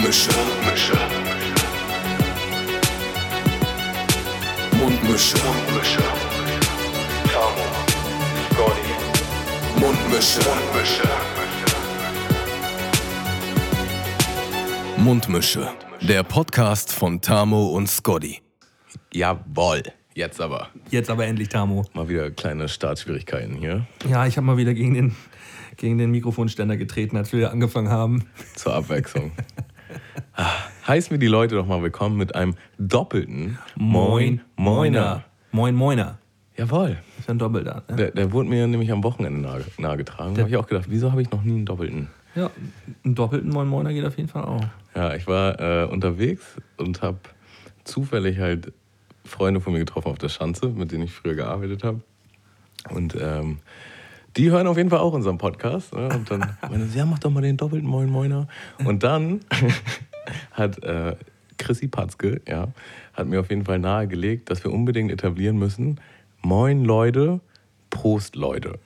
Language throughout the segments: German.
Mundmische. Mundmische. Mundmische. Mundmische. Tamo. Scotty. Mundmische. Mundmische. Mundmische. Der Podcast von Tamo und Scotty. Jawoll. Jetzt aber. Jetzt aber endlich, Tamo. Mal wieder kleine Startschwierigkeiten hier. Ja, ich habe mal wieder gegen den, gegen den Mikrofonständer getreten, als wir angefangen haben. Zur Abwechslung. Ah, Heißen wir die Leute doch mal willkommen mit einem doppelten Moin Moiner. Moin Moiner. Jawohl. Ist ja ein Doppelter. Ne? Der, der wurde mir nämlich am Wochenende nahe, nahegetragen. Da habe ich auch gedacht, wieso habe ich noch nie einen doppelten? Ja, einen doppelten Moin Moiner geht auf jeden Fall auch. Ja, ich war äh, unterwegs und habe zufällig halt Freunde von mir getroffen auf der Schanze, mit denen ich früher gearbeitet habe. Und ähm, die hören auf jeden Fall auch unseren Podcast. Ne? Und dann meinen sie, ja, mach doch mal den doppelten Moin Moiner. Und dann hat äh, Chrissy Patzke, ja, hat mir auf jeden Fall nahegelegt, dass wir unbedingt etablieren müssen, Moin Leute, Prost Leute.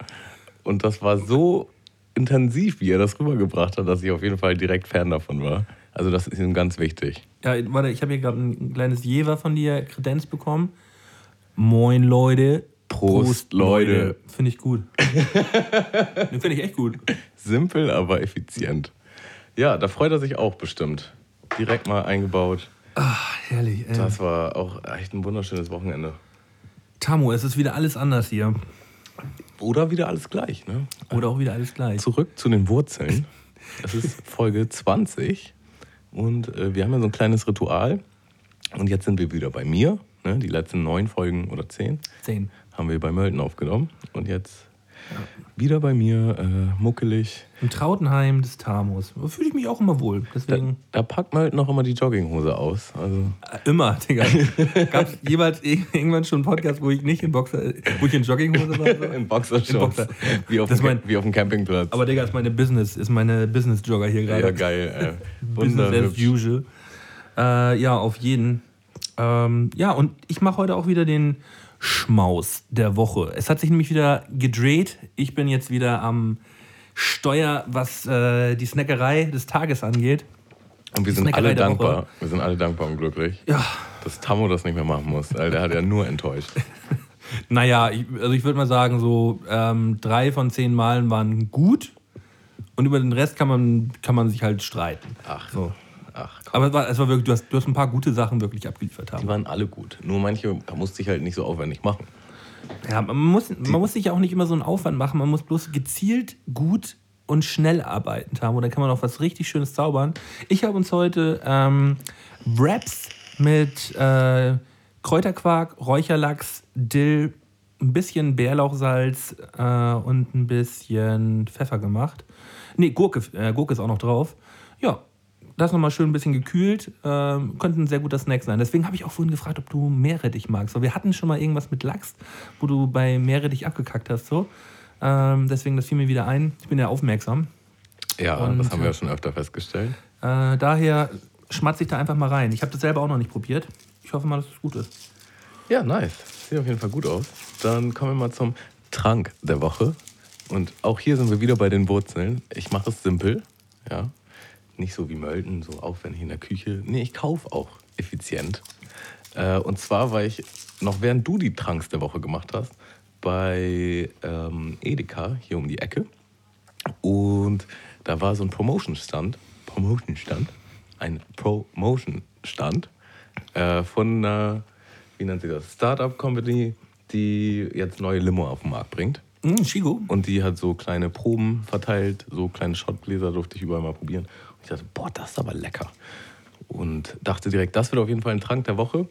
Und das war so intensiv, wie er das rübergebracht hat, dass ich auf jeden Fall direkt Fan davon war. Also das ist ihm ganz wichtig. Ja, warte, ich habe hier gerade ein kleines Jever von dir Kredenz bekommen. Moin Leute. Prost, Leute. Finde ich gut. Den finde ich echt gut. Simpel, aber effizient. Ja, da freut er sich auch bestimmt. Direkt mal eingebaut. Ach, herrlich. Ey. Das war auch echt ein wunderschönes Wochenende. Tamu, es ist wieder alles anders hier. Oder wieder alles gleich, ne? Oder auch wieder alles gleich. Zurück zu den Wurzeln. Es ist Folge 20 und äh, wir haben ja so ein kleines Ritual. Und jetzt sind wir wieder bei mir. Ne? Die letzten neun Folgen oder zehn Zehn. Haben wir bei Mölten aufgenommen. Und jetzt wieder bei mir, äh, muckelig. Im Trautenheim des Tamus. Da fühle ich mich auch immer wohl. Da, Deswegen. da packt Mölten auch immer die Jogginghose aus. Also Äh, Immer, Digga. Gab es ir- irgendwann schon einen Podcast, wo ich nicht in Boxer, wo ich in Jogginghose war? So? in Boxershorts. Boxer. Wie, auf mein- wie auf dem Campingplatz. Aber Digga, ist meine Business, ist meine Business-Jogger hier gerade. ja, geil. Äh, Business as usual. Äh, ja, auf jeden. Ähm, ja, und ich mache heute auch wieder den Schmaus der Woche. Es hat sich nämlich wieder gedreht. Ich bin jetzt wieder am Steuer, was äh, die Snackerei des Tages angeht. Und wir sind Snackerei alle dankbar. Woche. Wir sind alle dankbar und glücklich, Ja, dass Tammo das nicht mehr machen muss. Der hat ja nur enttäuscht. naja, ich, also ich würde mal sagen, so ähm, drei von zehn Malen waren gut. Und über den Rest kann man, kann man sich halt streiten. Ach, So. Ach komm. Aber es war, es war wirklich, du hast, du hast ein paar gute Sachen wirklich abgeliefert haben. Die waren alle gut. Nur manche musste ich halt nicht so aufwendig machen. Ja, man muss, man muss sich ja auch nicht immer so einen Aufwand machen. Man muss bloß gezielt gut und schnell arbeiten haben. Und dann kann man auch was richtig Schönes zaubern. Ich habe uns heute ähm, Wraps mit äh, Kräuterquark, Räucherlachs, Dill, ein bisschen Bärlauchsalz äh, und ein bisschen Pfeffer gemacht. Nee, Gurke, äh, Gurke ist auch noch drauf. Ja, das nochmal schön ein bisschen gekühlt. Ähm, könnte ein sehr guter Snack sein. Deswegen habe ich auch vorhin gefragt, ob du Meerrettich magst. Weil wir hatten schon mal irgendwas mit Lachs, wo du bei Meerrettich abgekackt hast. So. Ähm, deswegen, das fiel mir wieder ein. Ich bin ja aufmerksam. Ja, Und, das haben wir äh, ja schon öfter festgestellt. Äh, daher schmatze ich da einfach mal rein. Ich habe das selber auch noch nicht probiert. Ich hoffe mal, dass es gut ist. Ja, nice. Sieht auf jeden Fall gut aus. Dann kommen wir mal zum Trank der Woche. Und auch hier sind wir wieder bei den Wurzeln. Ich mache es simpel. Ja. Nicht so wie Mölten, so aufwendig in der Küche. Nee, ich kaufe auch effizient. Äh, und zwar war ich, noch während du die Tranks der Woche gemacht hast, bei ähm, Edeka hier um die Ecke. Und da war so ein Promotion-Stand. Promotion-Stand? Ein Promotion-Stand äh, von einer, wie nennt sie das, Startup-Company, die jetzt neue Limo auf den Markt bringt. Mm, Shigo. Und die hat so kleine Proben verteilt, so kleine Shotgläser durfte ich überall mal probieren. Ich dachte, boah, das ist aber lecker. Und dachte direkt, das wird auf jeden Fall ein Trank der Woche.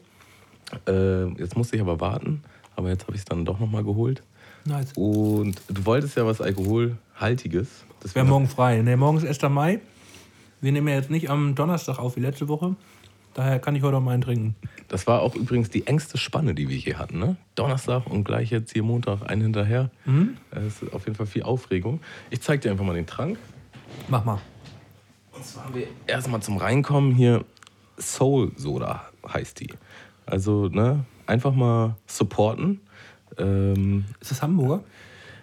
Äh, jetzt musste ich aber warten, aber jetzt habe ich es dann doch nochmal geholt. Nice. Und du wolltest ja was Alkoholhaltiges. Wir Deswegen haben morgen frei. Ne, morgen ist 1. Mai. Wir nehmen ja jetzt nicht am Donnerstag auf wie letzte Woche. Daher kann ich heute auch mal einen trinken. Das war auch übrigens die engste Spanne, die wir hier hatten. Ne? Donnerstag und gleich jetzt hier Montag einen hinterher. Es ist auf jeden Fall viel Aufregung. Ich zeige dir einfach mal den Trank. Mach mal. Und zwar haben wir erstmal zum Reinkommen hier Soul Soda heißt die. Also ne, einfach mal supporten. Ähm, Ist das Hamburger?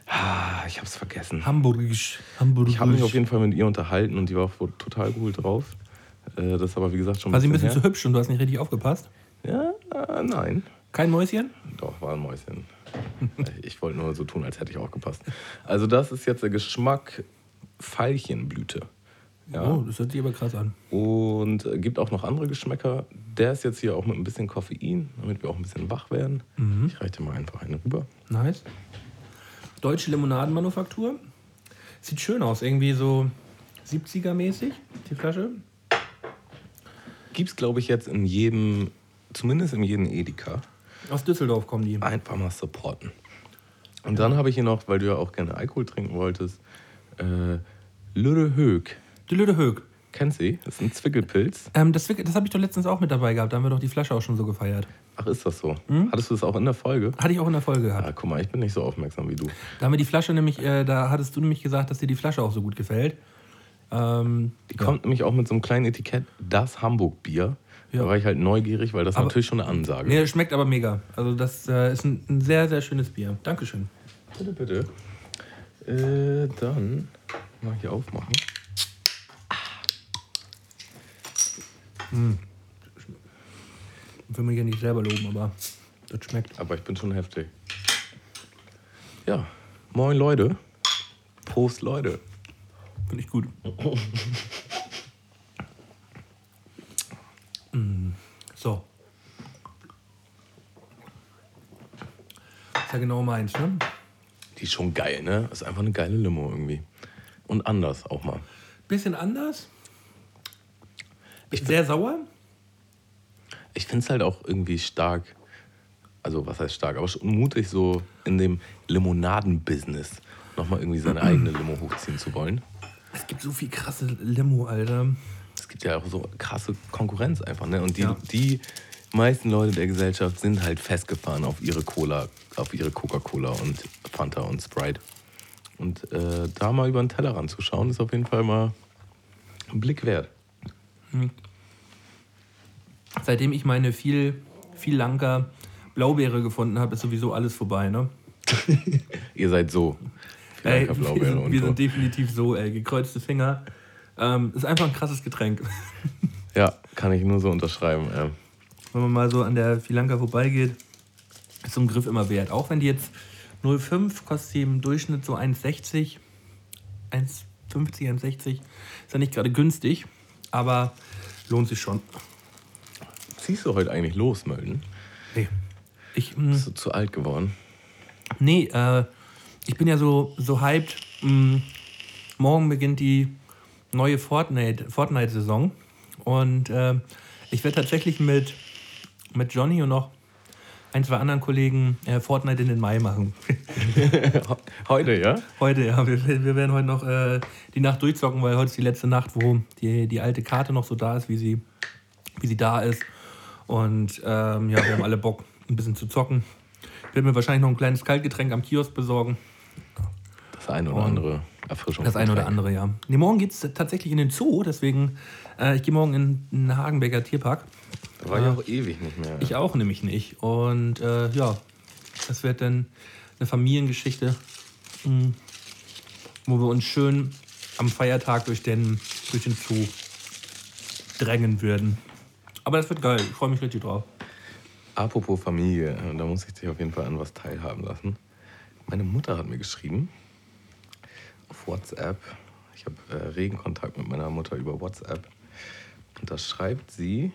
ah, ich hab's vergessen. Hamburgisch. Hamburgisch. Ich habe mich auf jeden Fall mit ihr unterhalten und die war total cool drauf. Äh, das ist aber, wie gesagt, schon War sie ein bisschen her. zu hübsch und du hast nicht richtig aufgepasst? Ja, äh, nein. Kein Mäuschen? Doch, war ein Mäuschen. ich wollte nur so tun, als hätte ich auch gepasst. Also, das ist jetzt der Geschmack Veilchenblüte. Ja. Oh, das hört sich aber krass an. Und gibt auch noch andere Geschmäcker. Der ist jetzt hier auch mit ein bisschen Koffein, damit wir auch ein bisschen wach werden. Ich reiche dir mal einfach eine rüber. Nice. Deutsche Limonadenmanufaktur. Sieht schön aus, irgendwie so 70er-mäßig, die Flasche. Gibt's, glaube ich, jetzt in jedem, zumindest in jedem Edeka. Aus Düsseldorf kommen die. Einfach mal supporten. Und dann habe ich hier noch, weil du ja auch gerne Alkohol trinken wolltest, äh, Lüde Hög. Die Lüde Hög. Kennst du sie? Das ist ein Zwickelpilz. Ähm, das das habe ich doch letztens auch mit dabei gehabt. Da haben wir doch die Flasche auch schon so gefeiert. Ach, ist das so? Hattest du das auch in der Folge? Hatte ich auch in der Folge gehabt. Ah, guck mal, ich bin nicht so aufmerksam wie du. Da haben wir die Flasche nämlich, äh, da hattest du nämlich gesagt, dass dir die Flasche auch so gut gefällt. Ähm, Die kommt nämlich auch mit so einem kleinen Etikett, das Hamburg-Bier. Ja. Da war ich halt neugierig, weil das Aber- natürlich schon eine Ansage. nee, schmeckt aber mega. Also das äh, ist ein, ein sehr, sehr schönes Bier. Dankeschön. Bitte, bitte. Äh, dann mal hier aufmachen. Ich will mich ja nicht selber loben, aber das schmeckt. Aber ich bin schon heftig. Ja, moin Leute. Prost Leute. Finde ich gut. Mm, so. Ist ja genau meins, ne? Die ist schon geil, ne? Ist einfach eine geile Limo irgendwie. Und anders auch mal. Bisschen anders. Sehr sauer. Ich finde es halt auch irgendwie stark, also was heißt stark, aber schon mutig so in dem Limonaden-Business nochmal irgendwie seine eigene Limo hochziehen zu wollen. Es gibt so viel krasse Limo, Alter. Es gibt ja auch so krasse Konkurrenz einfach, ne? Und die, Ja. die meisten Leute der Gesellschaft sind halt festgefahren auf ihre Cola, auf ihre Coca-Cola und Fanta und Sprite. Und äh, da mal über den Tellerrand zu schauen, ist auf jeden Fall mal ein Blick wert. Seitdem ich meine viel, viel Lanker Blaubeere gefunden habe, ist sowieso alles vorbei, ne? Ihr seid so. Ey, wir, sind, wir so. sind definitiv so, ey. Gekreuzte Finger. Ähm, ist einfach ein krasses Getränk. Ja, kann ich nur so unterschreiben. Ähm. Wenn man mal so an der Filanka vorbeigeht, ist so ein Griff immer wert. Auch wenn die jetzt 0,5 kostet sie im Durchschnitt so 1,60. 1,50, 1,60. Ist ja nicht gerade günstig, aber lohnt sich schon. Ziehst du heute eigentlich los, Mölden? Nee. Ich, mh, Bist du zu alt geworden? Nee, äh, ich bin ja so, so hyped. Mh, morgen beginnt die neue Fortnite- Fortnite-Saison. und äh, ich werde tatsächlich mit, mit Johnny und noch ein, zwei anderen Kollegen äh, Fortnite in den Mai machen. Heute, ja? heute, ja. Wir, wir werden heute noch äh, die Nacht durchzocken, weil heute ist die letzte Nacht, wo die, die alte Karte noch so da ist, wie sie, wie sie da ist. Und ähm, ja, wir haben alle Bock, ein bisschen zu zocken. Ich werde mir wahrscheinlich noch ein kleines Kaltgetränk am Kiosk besorgen. Das eine oder andere Erfrischung. Das eine oder andere, ja. Nee, morgen geht es tatsächlich in den Zoo, deswegen, äh, ich gehe morgen in den Hagenbecker Tierpark. Da war ich auch ewig nicht mehr. Ich auch nämlich nicht. Und äh, ja, das wird dann eine Familiengeschichte, mh, wo wir uns schön am Feiertag durch den, durch den Zoo drängen würden. Aber das wird geil, ich freue mich richtig drauf. Apropos Familie, äh, da muss ich dich auf jeden Fall an was teilhaben lassen. Meine Mutter hat mir geschrieben auf WhatsApp. Ich habe äh, regen Kontakt mit meiner Mutter über WhatsApp. Und da schreibt sie,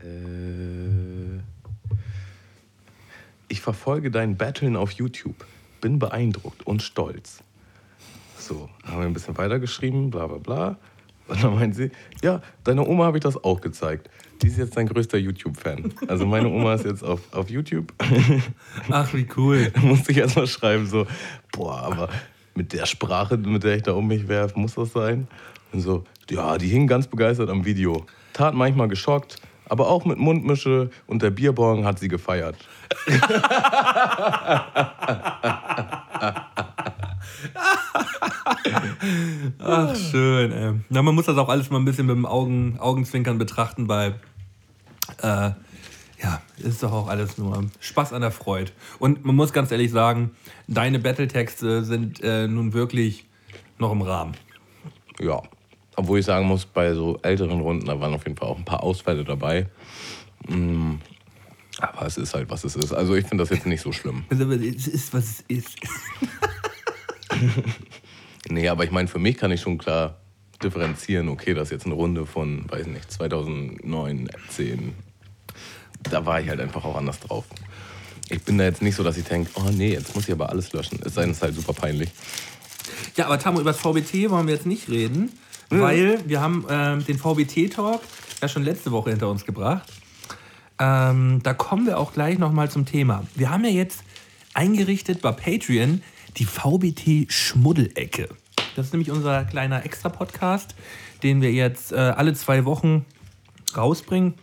äh, ich verfolge dein Battlen auf YouTube. Bin beeindruckt und stolz. So, haben wir ein bisschen weitergeschrieben, bla bla bla. Und dann meint sie, ja, deiner Oma habe ich das auch gezeigt. Die ist jetzt dein größter YouTube-Fan. Also meine Oma ist jetzt auf, auf YouTube. Ach, wie cool. da musste ich erst mal schreiben, so, boah, aber mit der Sprache, mit der ich da um mich werfe, muss das sein? Und so, ja, die hing ganz begeistert am Video. Tat manchmal geschockt, aber auch mit Mundmische und der Bierbong hat sie gefeiert. Ach, schön, ey. Na, man muss das auch alles mal ein bisschen mit dem Augen, Augenzwinkern betrachten, weil, äh, ja, ist doch auch alles nur Spaß an der Freude. Und man muss ganz ehrlich sagen, deine Battletexte sind äh, nun wirklich noch im Rahmen. Ja, Obwohl ich sagen muss, bei so älteren Runden, da waren auf jeden Fall auch ein paar Ausfälle dabei. Mm, Aber es ist halt, was es ist. Also ich finde das jetzt nicht so schlimm. Also, es ist, was es ist. Nee, aber ich meine, für mich kann ich schon klar differenzieren, okay, das ist jetzt eine Runde von, weiß nicht, 2009, 10. Da war ich halt einfach auch anders drauf. Ich bin da jetzt nicht so, dass ich denke, oh nee, jetzt muss ich aber alles löschen. Es sei denn, es ist halt super peinlich. Ja, aber Tamo, über das VBT wollen wir jetzt nicht reden, weil wir haben ähm, den VBT-Talk ja schon letzte Woche hinter uns gebracht. Ähm, da kommen wir auch gleich nochmal zum Thema. Wir haben ja jetzt eingerichtet bei Patreon die VBT-Schmuddelecke. Das ist nämlich unser kleiner Extra-Podcast, den wir jetzt äh, alle zwei Wochen rausbringen,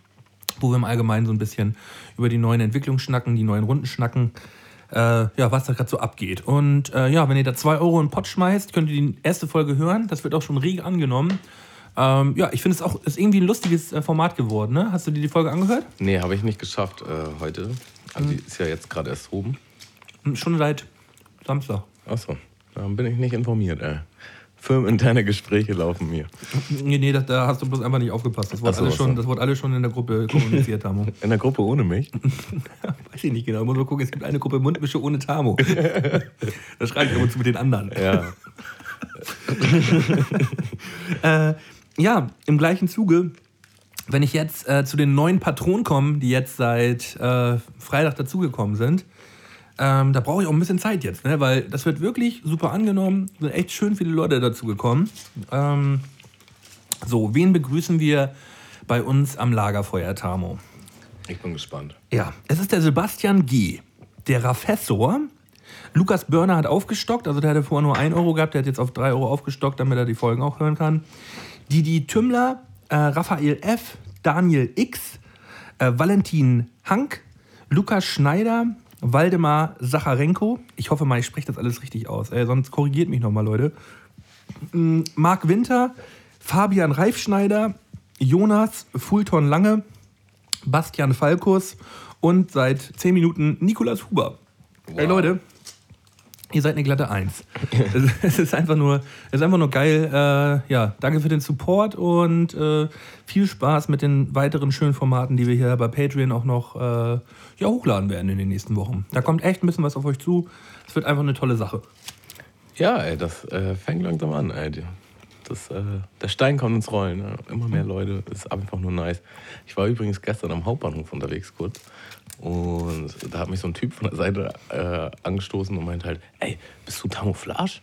wo wir im Allgemeinen so ein bisschen über die neuen Entwicklungen schnacken, die neuen Runden schnacken, äh, ja, was da gerade so abgeht. Und äh, ja, wenn ihr da 2 Euro in den Pott schmeißt, könnt ihr die erste Folge hören. Das wird auch schon rege angenommen. Ähm, ja, ich finde es auch ist irgendwie ein lustiges äh, Format geworden. Ne? Hast du dir die Folge angehört? Nee, habe ich nicht geschafft äh, heute. Also die ist ja jetzt gerade erst oben. Hm, Schon seit Samstag. Achso, dann bin ich nicht informiert, ey. Firmeninterne Gespräche laufen mir. Nee, nee, da, da hast du bloß einfach nicht aufgepasst. Das wurde, so, alles, ach schon, das wurde alles schon in der Gruppe kommuniziert, Tamo. In der Gruppe ohne mich. Weiß ich nicht genau. Muss mal gucken, es gibt eine Gruppe Mundmische ohne Tamo. da schreibe ich aber zu mit den anderen. Ja. Äh, ja, im gleichen Zuge, wenn ich jetzt äh, zu den neuen Patronen komme, die jetzt seit äh, Freitag dazugekommen sind, ähm, da brauche ich auch ein bisschen Zeit jetzt, ne? weil das wird wirklich super angenommen. Es sind echt schön viele Leute dazugekommen. Ähm, so, wen begrüßen wir bei uns am Lagerfeuer, Tamo? Ich bin gespannt. Ja, es ist der Sebastian G., der Raffessor. Lukas Börner hat aufgestockt, also der hatte vorher nur 1 Euro gehabt, der hat jetzt auf 3 Euro aufgestockt, damit er die Folgen auch hören kann. Didi Tümmler, äh, Raphael F., Daniel X., äh, Valentin Hank, Lukas Schneider, Waldemar Sacharenko. Ich hoffe mal, ich spreche das alles richtig aus, äh, sonst korrigiert mich nochmal, Leute. Mm, Marc Winter, Fabian Reifschneider, Jonas Fulton Lange, Bastian Falkus und seit 10 Minuten Nikolas Huber. Ey Leute, ihr seid eine glatte Eins. Es- ist einfach nur, es ist einfach nur geil. Äh, ja, danke für den Support und äh, viel Spaß mit den weiteren schönen Formaten, die wir hier bei Patreon auch noch äh, ja, hochladen werden in den nächsten Wochen. Da kommt echt ein bisschen was auf euch zu. Es wird einfach eine tolle Sache. Ja, ey, das äh, fängt langsam an, ey. Das, äh, der Stein kommt ins Rollen. Ne? Immer mehr Leute. Ist einfach nur nice. Ich war übrigens gestern am Hauptbahnhof unterwegs kurz. Und da hat mich so ein Typ von der Seite äh, angestoßen und meint halt, ey, bist du Camouflage?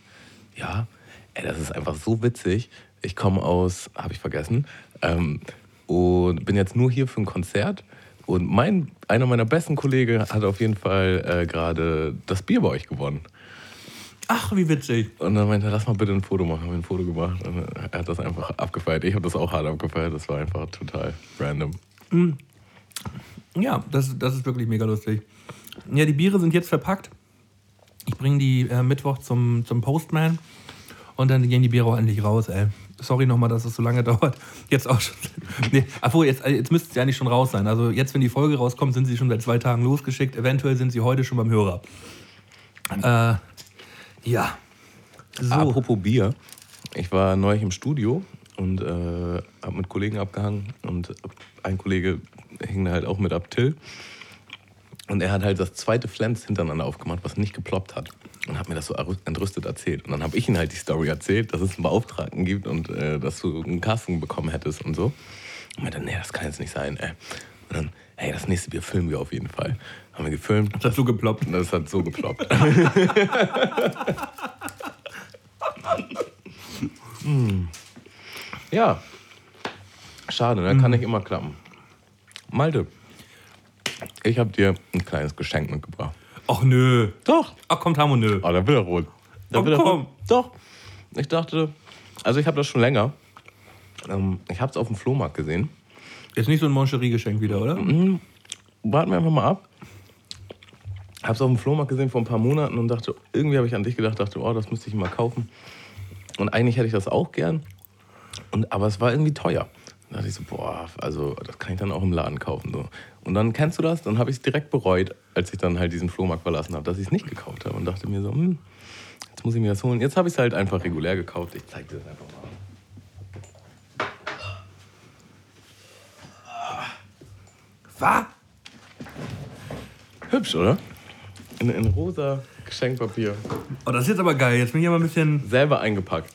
Ja. Ey, das ist einfach so witzig. Ich komme aus, habe ich vergessen, ähm, und bin jetzt nur hier für ein Konzert. Und mein, einer meiner besten Kollegen hat auf jeden Fall äh, gerade das Bier bei euch gewonnen. Ach, wie witzig. Und dann meinte er, lass mal bitte ein Foto machen. Haben wir ein Foto gemacht. Und er hat das einfach abgefeiert. Ich habe das auch hart abgefeiert. Das war einfach total random. Ja, das, das ist wirklich mega lustig. Ja, die Biere sind jetzt verpackt. Ich bringe die äh, Mittwoch zum, zum Postman und dann gehen die Biere auch endlich raus, ey. Sorry nochmal, dass es so lange dauert. Jetzt auch schon. Nee, obwohl, jetzt, äh, jetzt müsste sie eigentlich schon raus sein. Also jetzt, wenn die Folge rauskommt, sind sie schon seit zwei Tagen losgeschickt. Eventuell sind sie heute schon beim Hörer. Äh, ja. So. Apropos Bier. Ich war neulich im Studio und äh, habe mit Kollegen abgehangen. Und ein Kollege hing da halt auch mit ab, Till. Und er hat halt das zweite Flens hintereinander aufgemacht, was nicht geploppt hat. Und hat mir das so entrüstet erzählt. Und dann habe ich ihm halt die Story erzählt, dass es einen Beauftragten gibt und äh, dass du einen Casting bekommen hättest und so. Und meinte, nee, das kann jetzt nicht sein, ey. Und dann, hey, das nächste Bier filmen wir auf jeden Fall. Haben wir gefilmt. Das hat so geploppt. Das hat so geploppt. Hm. Ja. Schade, ne? kann nicht immer klappen. Malte, ich habe dir ein kleines Geschenk mitgebracht. Ach nö. Doch. Ach komm, Tamo, nö. Oh, da will er rot. Da will er rot. Doch. Ich dachte, also ich habe das schon länger. Ähm, ich habe es auf dem Flohmarkt gesehen. Ist nicht so ein Moncherie-Geschenk wieder, oder? warten wir einfach mal ab habe es auf dem Flohmarkt gesehen vor ein paar Monaten und dachte, irgendwie habe ich an dich gedacht, dachte, oh, das müsste ich mal kaufen. Und eigentlich hätte ich das auch gern. Und, aber es war irgendwie teuer. Da dachte ich so, boah, also das kann ich dann auch im Laden kaufen. So. Und dann kennst du das, dann habe ich es direkt bereut, als ich dann halt diesen Flohmarkt verlassen habe, dass ich es nicht gekauft habe. Und dachte mir so, hm, jetzt muss ich mir das holen. Jetzt habe ich es halt einfach regulär gekauft. Ich zeig dir das einfach mal. Ah. Was? Hübsch, oder? In, in rosa Geschenkpapier. Oh, das ist jetzt aber geil. Jetzt bin ich aber ein bisschen. Selber eingepackt.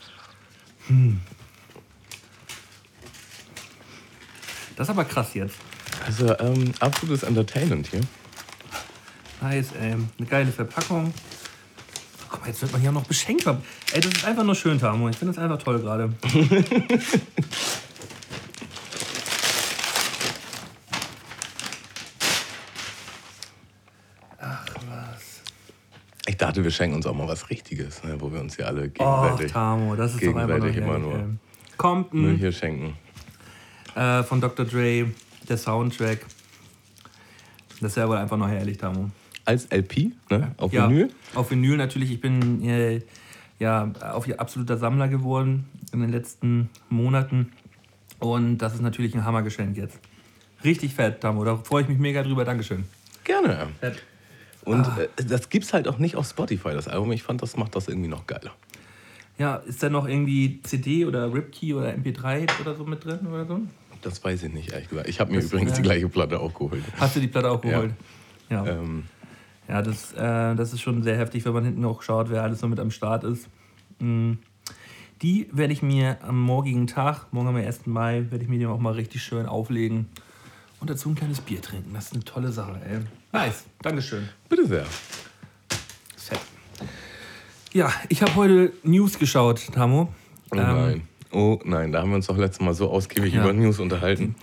Das ist aber krass jetzt. Also, ähm, absolutes Entertainment hier. Nice, ey. Eine geile Verpackung. Guck mal, jetzt wird man hier auch noch beschenkt. Ey, das ist einfach nur schön, Tamo. Ich finde das einfach toll gerade. Ach, was. Ich dachte, wir schenken uns auch mal was Richtiges, ne, wo wir uns hier alle Oh, gegenseitig Tamo, das ist doch gegenseitig immer herrlich, nur ey. Kommt Müll ein, hier schenken. äh, von Dr. Dre, der Soundtrack. Das ist ja wohl einfach noch herrlich, Tamo. Als LP, ne? Auf ja, Vinyl. Auf Vinyl natürlich. Ich bin äh, ja auf absoluter Sammler geworden in den letzten Monaten. Und das ist natürlich ein Hammergeschenk jetzt. Richtig fett, Tamo. Da freue ich mich mega drüber. Dankeschön. Gerne. Fett. Und Ah. äh, das gibt's halt auch nicht auf Spotify, das Album. Ich fand, das macht das irgendwie noch geiler. Ja, ist da noch irgendwie CD oder RipKey oder MP3 oder so mit drin oder so? Das weiß ich nicht, ehrlich gesagt. Ich habe mir Das, übrigens äh, die gleiche Platte auch geholt. Hast du die Platte auch Ja. geholt? Ja. Ähm, Ja, das, äh, das ist schon sehr heftig, wenn man hinten auch schaut, wer alles so mit am Start ist. Mm. Die werde ich mir am morgigen Tag, morgen am 1. Mai, werde ich mir die auch mal richtig schön auflegen und dazu ein kleines Bier trinken. Das ist eine tolle Sache, ey. Nice, Dankeschön. bitte sehr. Fett. Ja, ich habe heute News geschaut, Tamo. Oh Ähm, nein. Oh nein, da haben wir uns doch letztes Mal so ausgiebig Ja. über News unterhalten.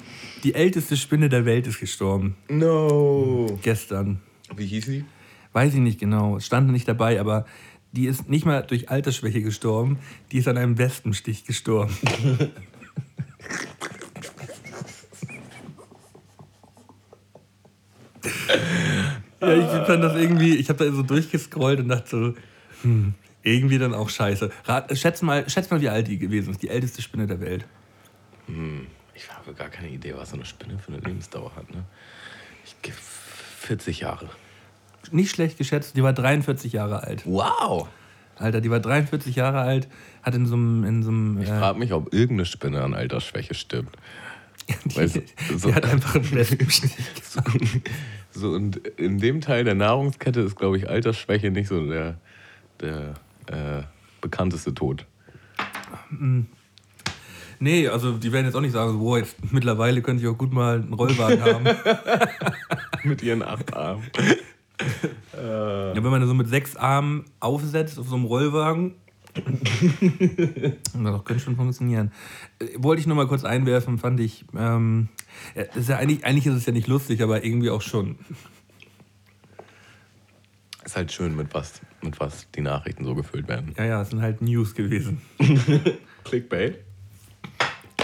Die älteste Spinne der Welt ist gestorben. No. Gestern. Wie hieß sie? Weiß ich nicht genau, stand nicht dabei, aber die ist nicht mal durch Altersschwäche gestorben, die ist an einem Wespenstich gestorben. ja, ich fand das irgendwie, ich habe da so durchgescrollt und dachte so, hm, irgendwie dann auch scheiße. Rat, schätz, mal, schätz mal, wie alt die gewesen ist, die älteste Spinne der Welt. Ich habe gar keine Idee, was so eine Spinne für eine Lebensdauer hat. Ne? Ich gebe 40 Jahre. Nicht schlecht geschätzt, die war 43 Jahre alt. Wow. Alter, die war 43 Jahre alt, hat in so einem, in so einem Ich äh, frage mich, ob irgendeine Spinne an Altersschwäche stirbt. Die, Weißt du, die so- hat einfach einen Wespenstich. So, und in dem Teil der Nahrungskette ist, glaube ich, Altersschwäche nicht so der, der äh, bekannteste Tod. Nee, also die werden jetzt auch nicht sagen, so, boah, jetzt mittlerweile könnte ich auch gut mal einen Rollwagen haben. Mit ihren acht Armen. ja, wenn man so mit sechs Armen aufsetzt auf so einem Rollwagen, das könnte schon funktionieren. Äh, Wollte ich nur mal kurz einwerfen, fand ich. Ähm, ist ja eigentlich, eigentlich ist es ja nicht lustig, aber irgendwie auch schon. Ist halt schön, mit was, mit was die Nachrichten so gefüllt werden. Ja, ja, es sind halt News gewesen. Clickbait?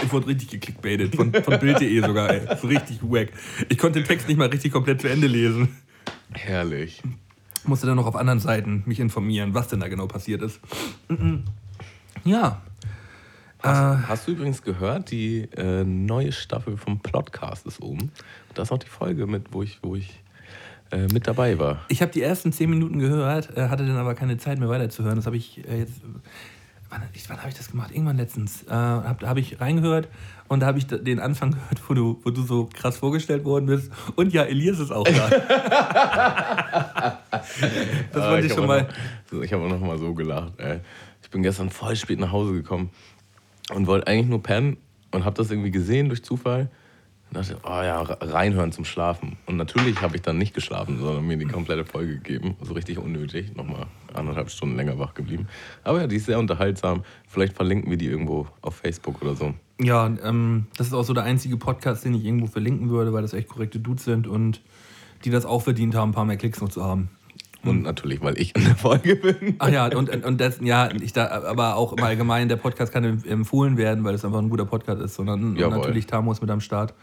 Ich wurde richtig geklickbaitet, von, von Bild.de sogar, ey. So richtig wack. Ich konnte den Text nicht mal richtig komplett zu Ende lesen. Herrlich. Musste dann noch auf anderen Seiten mich informieren, was denn da genau passiert ist. Ja. Hast, hast du übrigens gehört, die äh, neue Staffel vom Podcast ist oben. Das ist auch die Folge, mit, wo ich, wo ich äh, mit dabei war. Ich habe die ersten zehn Minuten gehört, äh, hatte dann aber keine Zeit mehr weiterzuhören. Das habe ich äh, jetzt. Wann, wann habe ich das gemacht? Irgendwann letztens. Äh, habe hab ich reingehört und da habe ich den Anfang gehört, wo du, wo du so krass vorgestellt worden bist. Und ja, Elias ist auch da. das Ah, wollte ich hab schon mal. Noch, ich habe auch noch mal so gelacht. Ey. Ich bin gestern voll spät nach Hause gekommen und wollte eigentlich nur pennen und habe das irgendwie gesehen durch Zufall. Und dachte, oh ja, reinhören zum Schlafen. Und natürlich habe ich dann nicht geschlafen, sondern mir die komplette Folge gegeben. So richtig unnötig. Nochmal anderthalb Stunden länger wach geblieben. Aber ja, die ist sehr unterhaltsam. Vielleicht verlinken wir die irgendwo auf Facebook oder so. Ja, ähm, das ist auch so der einzige Podcast, den ich irgendwo verlinken würde, weil das echt korrekte Dudes sind und die das auch verdient haben, ein paar mehr Klicks noch zu haben. Und natürlich, weil ich in der Folge bin. Ach ja, und, und das, ja, ich da, aber auch im Allgemeinen, der Podcast kann empfohlen werden, weil es einfach ein guter Podcast ist, sondern Jawohl. natürlich Tamos mit am Start.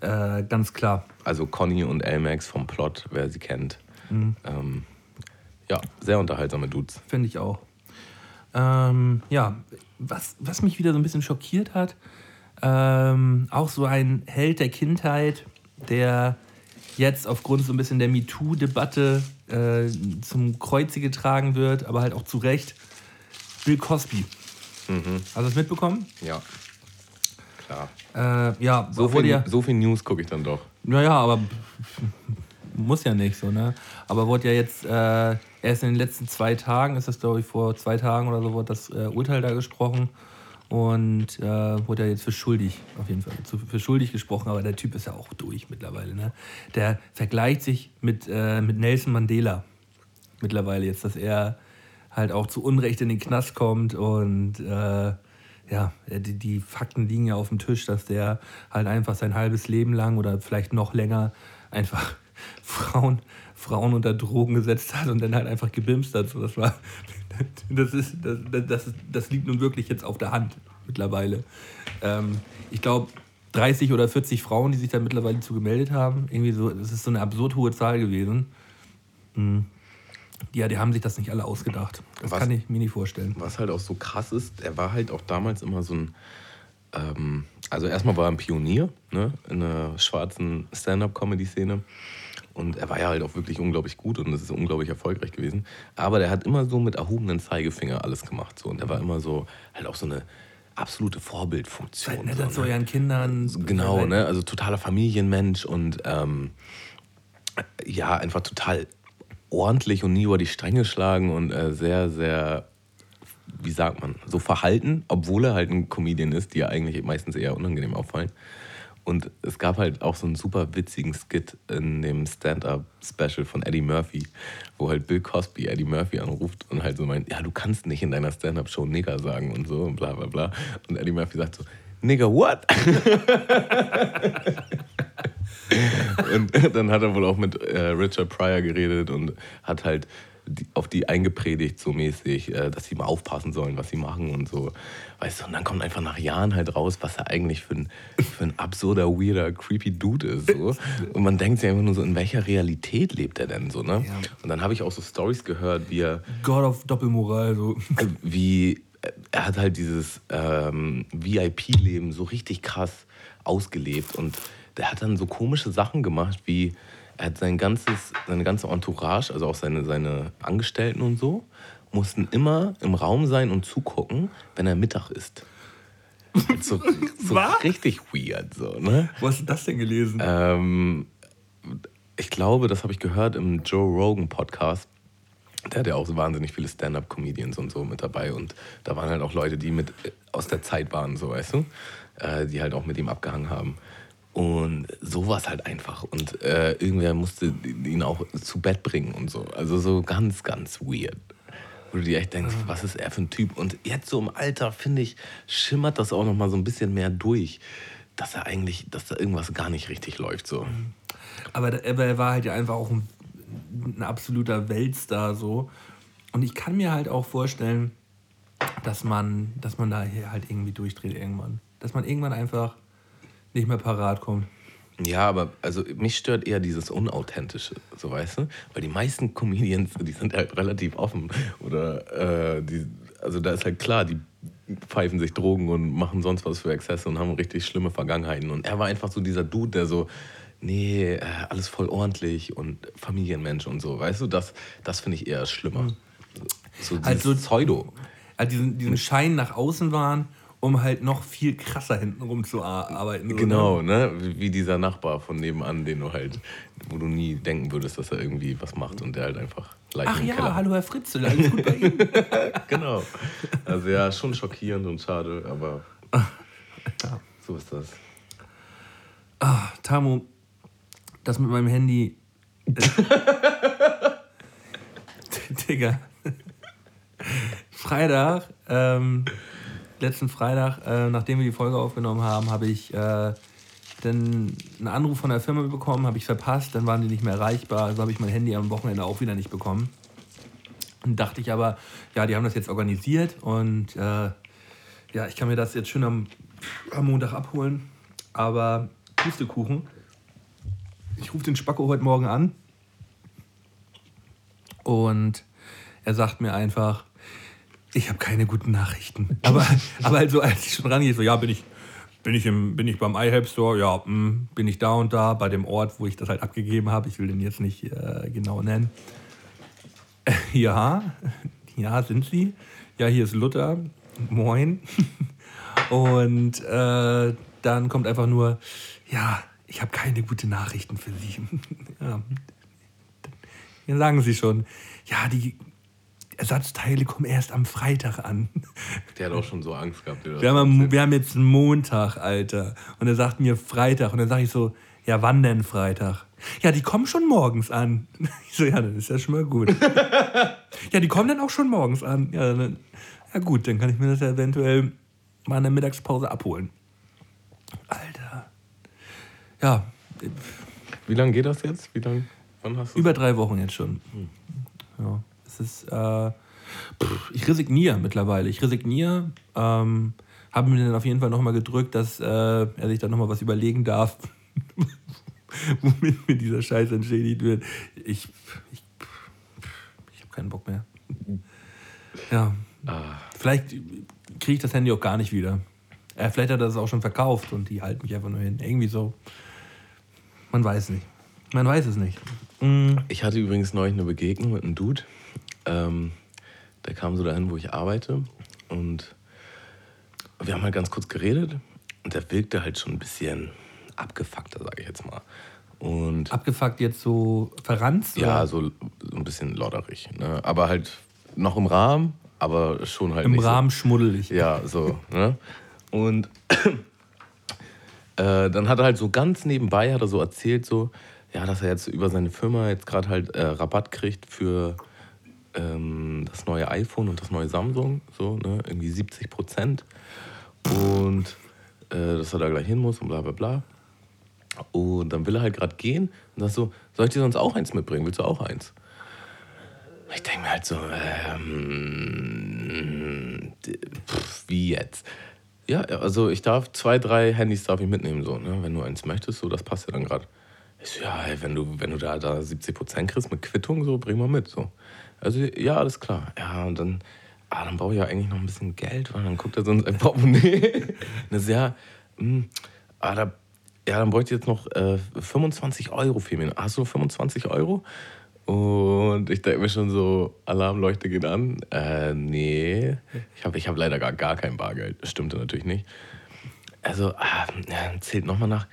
Äh, ganz klar. Also Conny und Elmax vom Plot, wer sie kennt. Ähm, ja, sehr unterhaltsame Dudes. Finde ich auch. Ähm, ja, was, was mich wieder so ein bisschen schockiert hat, ähm, auch so ein Held der Kindheit, der jetzt aufgrund so ein bisschen der MeToo-Debatte äh, zum Kreuze getragen wird, aber halt auch zu Recht, Bill Cosby. Hast du das mitbekommen? Ja. klar. Äh, ja, So viel, ja, so viel News gucke ich dann doch. Naja, aber muss ja nicht so, ne? Aber wurde ja jetzt äh, erst in den letzten zwei Tagen, ist das glaube ich vor zwei Tagen oder so, wurde das äh, Urteil da gesprochen und äh, wurde ja jetzt für schuldig, auf jeden Fall, für schuldig gesprochen, aber der Typ ist ja auch durch mittlerweile, ne? Der vergleicht sich mit, äh, mit Nelson Mandela mittlerweile jetzt, dass er halt auch zu Unrecht in den Knast kommt und äh, ja, die, die Fakten liegen ja auf dem Tisch, dass der halt einfach sein halbes Leben lang oder vielleicht noch länger einfach Frauen, Frauen unter Drogen gesetzt hat und dann halt einfach gebimst hat. Das war, das ist, das, das, das liegt nun wirklich jetzt auf der Hand mittlerweile. Ähm, ich glaube, 30 oder 40 Frauen, die sich da mittlerweile zu gemeldet haben, irgendwie so, das ist so eine absurd hohe Zahl gewesen. Mhm. Ja, die haben sich das nicht alle ausgedacht. Das Was? kann ich mir nicht vorstellen. Was halt auch so krass ist, er war halt auch damals immer so ein. Ähm, also, erstmal war er ein Pionier ne, in der schwarzen Stand-up-Comedy-Szene. Und er war ja halt auch wirklich unglaublich gut und es ist unglaublich erfolgreich gewesen. Aber der hat immer so mit erhobenen Zeigefinger alles gemacht. So. Und er war immer so, halt auch so eine absolute Vorbildfunktion. Seid nett so, zu ne? euren Kindern. Genau, ne? Also totaler Familienmensch und ähm, ja, einfach total ordentlich und nie über die Stränge schlagen und äh, sehr, sehr, wie sagt man, so verhalten, obwohl er halt ein Comedian ist, die ja eigentlich meistens eher unangenehm auffallen. Und es gab halt auch so einen super witzigen Skit in dem Stand-Up-Special von Eddie Murphy, wo halt Bill Cosby Eddie Murphy anruft und halt so meint, ja, du kannst nicht in deiner Stand-Up-Show Nigger sagen und so und bla bla bla. Und Eddie Murphy sagt so, Nigger what? und dann hat er wohl auch mit äh, Richard Pryor geredet und hat halt die, auf die eingepredigt, so mäßig, äh, dass sie mal aufpassen sollen, was sie machen und so. Weißt du, und dann kommt einfach nach Jahren halt raus, was er eigentlich für ein, für ein absurder, weirder, creepy Dude ist. So. Und man denkt sich einfach nur so, in welcher Realität lebt er denn so, ne? Ja. Und dann habe ich auch so Stories gehört, wie er God of Doppelmoral. So. äh, wie er hat halt dieses ähm, VIP-Leben so richtig krass ausgelebt und der hat dann so komische Sachen gemacht, wie er hat sein ganzes, seine ganze Entourage, also auch seine, seine Angestellten und so, mussten immer im Raum sein und zugucken, wenn er Mittag isst. So, so Was? richtig weird, so, ne? Wo hast du das denn gelesen? Ähm, ich glaube, das habe ich gehört im Joe Rogan Podcast. Der hat ja auch so wahnsinnig viele Stand-up-Comedians und so mit dabei. Und da waren halt auch Leute, die mit äh, aus der Zeit waren, so weißt du, äh, die halt auch mit ihm abgehangen haben. Und so war es halt einfach. Und äh, irgendwer musste ihn auch zu Bett bringen und so. Also so ganz, ganz weird. Wo du dir echt denkst, was ist er für ein Typ? Und jetzt so im Alter, finde ich, schimmert das auch noch mal so ein bisschen mehr durch, dass er eigentlich, dass da irgendwas gar nicht richtig läuft. So. Aber, der- aber er war halt ja einfach auch ein, ein absoluter Weltstar so. Und ich kann mir halt auch vorstellen, dass man, dass man da hier halt irgendwie durchdreht irgendwann. Dass man irgendwann einfach nicht mehr parat kommt. Ja, aber also mich stört eher dieses Unauthentische, so weißt du? Weil die meisten Comedians, die sind halt relativ offen. Oder äh, die, also da ist halt klar, die pfeifen sich Drogen und machen sonst was für Exzesse und haben richtig schlimme Vergangenheiten. Und er war einfach so dieser Dude, der so, nee, äh, alles voll ordentlich und Familienmensch und so, weißt du? Das, das finde ich eher schlimmer. So Halt so- Pseudo. Also diesen, diesen Schein nach außen waren, um halt noch viel krasser hintenrum zu ar- arbeiten. so, Genau, Ne? ne? Wie dieser Nachbar von nebenan, den du halt, wo du nie denken würdest, dass er irgendwie was macht und der halt einfach Leichen Ach ja, Keller hallo Herr Fritzel, alles gut bei Ihnen? Genau. Also ja, schon schockierend und schade, aber so ist das. Ah, Tamu, das mit meinem Handy. Digga. Freitag, ähm, letzten Freitag, äh, nachdem wir die Folge aufgenommen haben, habe ich äh, dann einen Anruf von der Firma bekommen, habe ich verpasst, dann waren die nicht mehr erreichbar, also habe ich mein Handy am Wochenende auch wieder nicht bekommen. Und dachte ich aber, ja, die haben das jetzt organisiert und äh, ja, ich kann mir das jetzt schön am, am Montag abholen. Aber Pustekuchen. Ich rufe den Spacko heute Morgen an und er sagt mir einfach, ich habe keine guten Nachrichten. Aber, aber halt so, als ich schon rangehe, so, ja, bin ich, bin ich, im, bin ich beim iHelp Store? Ja, hm, bin ich da und da bei dem Ort, wo ich das halt abgegeben habe. Ich will den jetzt nicht äh, genau nennen. Ja, ja, sind sie. Ja, hier ist Luther. Moin. Und äh, dann kommt einfach nur, ja, ich habe keine gute Nachrichten für Sie. ja. Dann sagen Sie schon, ja, die Ersatzteile kommen erst am Freitag an. Der hat auch schon so Angst gehabt. das Wir haben, am- wir haben jetzt Montag, Alter. Und er sagt mir Freitag. Und dann sage ich so, ja, wann denn Freitag? Ja, die kommen schon morgens an. Ich so, ja, dann ist ja schon mal gut. ja, die kommen dann auch schon morgens an. Ja, dann, ja gut, dann kann ich mir das ja eventuell mal in der Mittagspause abholen. Alter. Ja, Wie lange geht das jetzt? Wie lang? Wann hast du über drei Wochen jetzt schon. Ja, es ist, äh, pff, ich resigniere mittlerweile. Ich resigniere. Ähm, habe mir dann auf jeden Fall nochmal gedrückt, dass äh, er sich dann nochmal was überlegen darf, womit mir dieser Scheiß entschädigt wird. Ich, ich, ich habe keinen Bock mehr. Ja, Ah, vielleicht kriege ich das Handy auch gar nicht wieder. Äh, vielleicht hat er das auch schon verkauft und die halten mich einfach nur hin. Irgendwie so. Man weiß nicht. Man weiß es nicht. Mm. Ich hatte übrigens neulich eine Begegnung mit einem Dude. Ähm, der kam so dahin, wo ich arbeite. Und wir haben halt ganz kurz geredet. Und der wirkte halt schon ein bisschen abgefuckter, sage ich jetzt mal. Und Abgefuckt jetzt so verranzt? ja, oder? so, so ein bisschen lodderig. Ne? Aber halt noch im Rahmen, aber schon halt Im Rahmen schmuddelig. So, ja, so. Ne? Und äh, dann hat er halt so ganz nebenbei hat er so erzählt, so, ja, dass er jetzt über seine Firma jetzt gerade halt äh, Rabatt kriegt für ähm, das neue iPhone und das neue Samsung, so, ne? irgendwie 70 Prozent. Und äh, dass er da gleich hin muss und bla bla bla. Und dann will er halt gerade gehen und sagt so, soll ich dir sonst auch eins mitbringen? Willst du auch eins? Ich denke mir halt so, ähm, pff, wie jetzt? Ja, also ich darf zwei, drei Handys darf ich mitnehmen, so, ne? wenn du eins möchtest, so, das passt ja dann gerade. Ich so, ja, wenn du, wenn du da, da 70 Prozent kriegst mit Quittung, so, bring mal mit, so. Also, ja, alles klar. Ja, und dann, ah, dann brauche ich ja eigentlich noch ein bisschen Geld, weil dann guckt er so in sein Portemonnaie. das ist ja, mh, ah, da, ja, dann bräuchte ich jetzt noch äh, 25 Euro für mich. Hast du 25 Euro? Und ich denke mir schon so, Alarmleuchte geht an. Äh, nee, ich habe ich hab leider gar, gar kein Bargeld. Das stimmte natürlich nicht. Also, ah, zählt nochmal nach.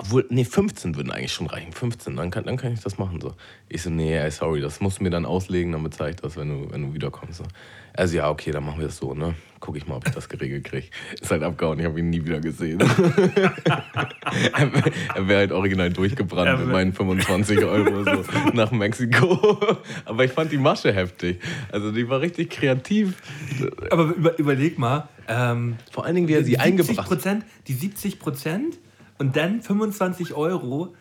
Obwohl, nee, 15 würden eigentlich schon reichen. 15, dann kann, dann kann ich das machen. So. Ich so, nee, ey, sorry, das musst du mir dann auslegen, dann bezahle ich das, wenn du, wenn du wiederkommst. So. Also, ja, okay, dann machen wir das so, ne? Guck ich mal, ob ich das geregelt kriege. Ist halt abgehauen, ich habe ihn nie wieder gesehen. er wär- wäre halt original durchgebrannt mit wär- meinen 25 Euro so nach Mexiko. Aber ich fand die Masche heftig. Also, die war richtig kreativ. Aber über, überleg mal. Ähm, Vor allen Dingen, wie er sie 70 eingebracht hat. Die 70 Prozent und dann 25 Euro.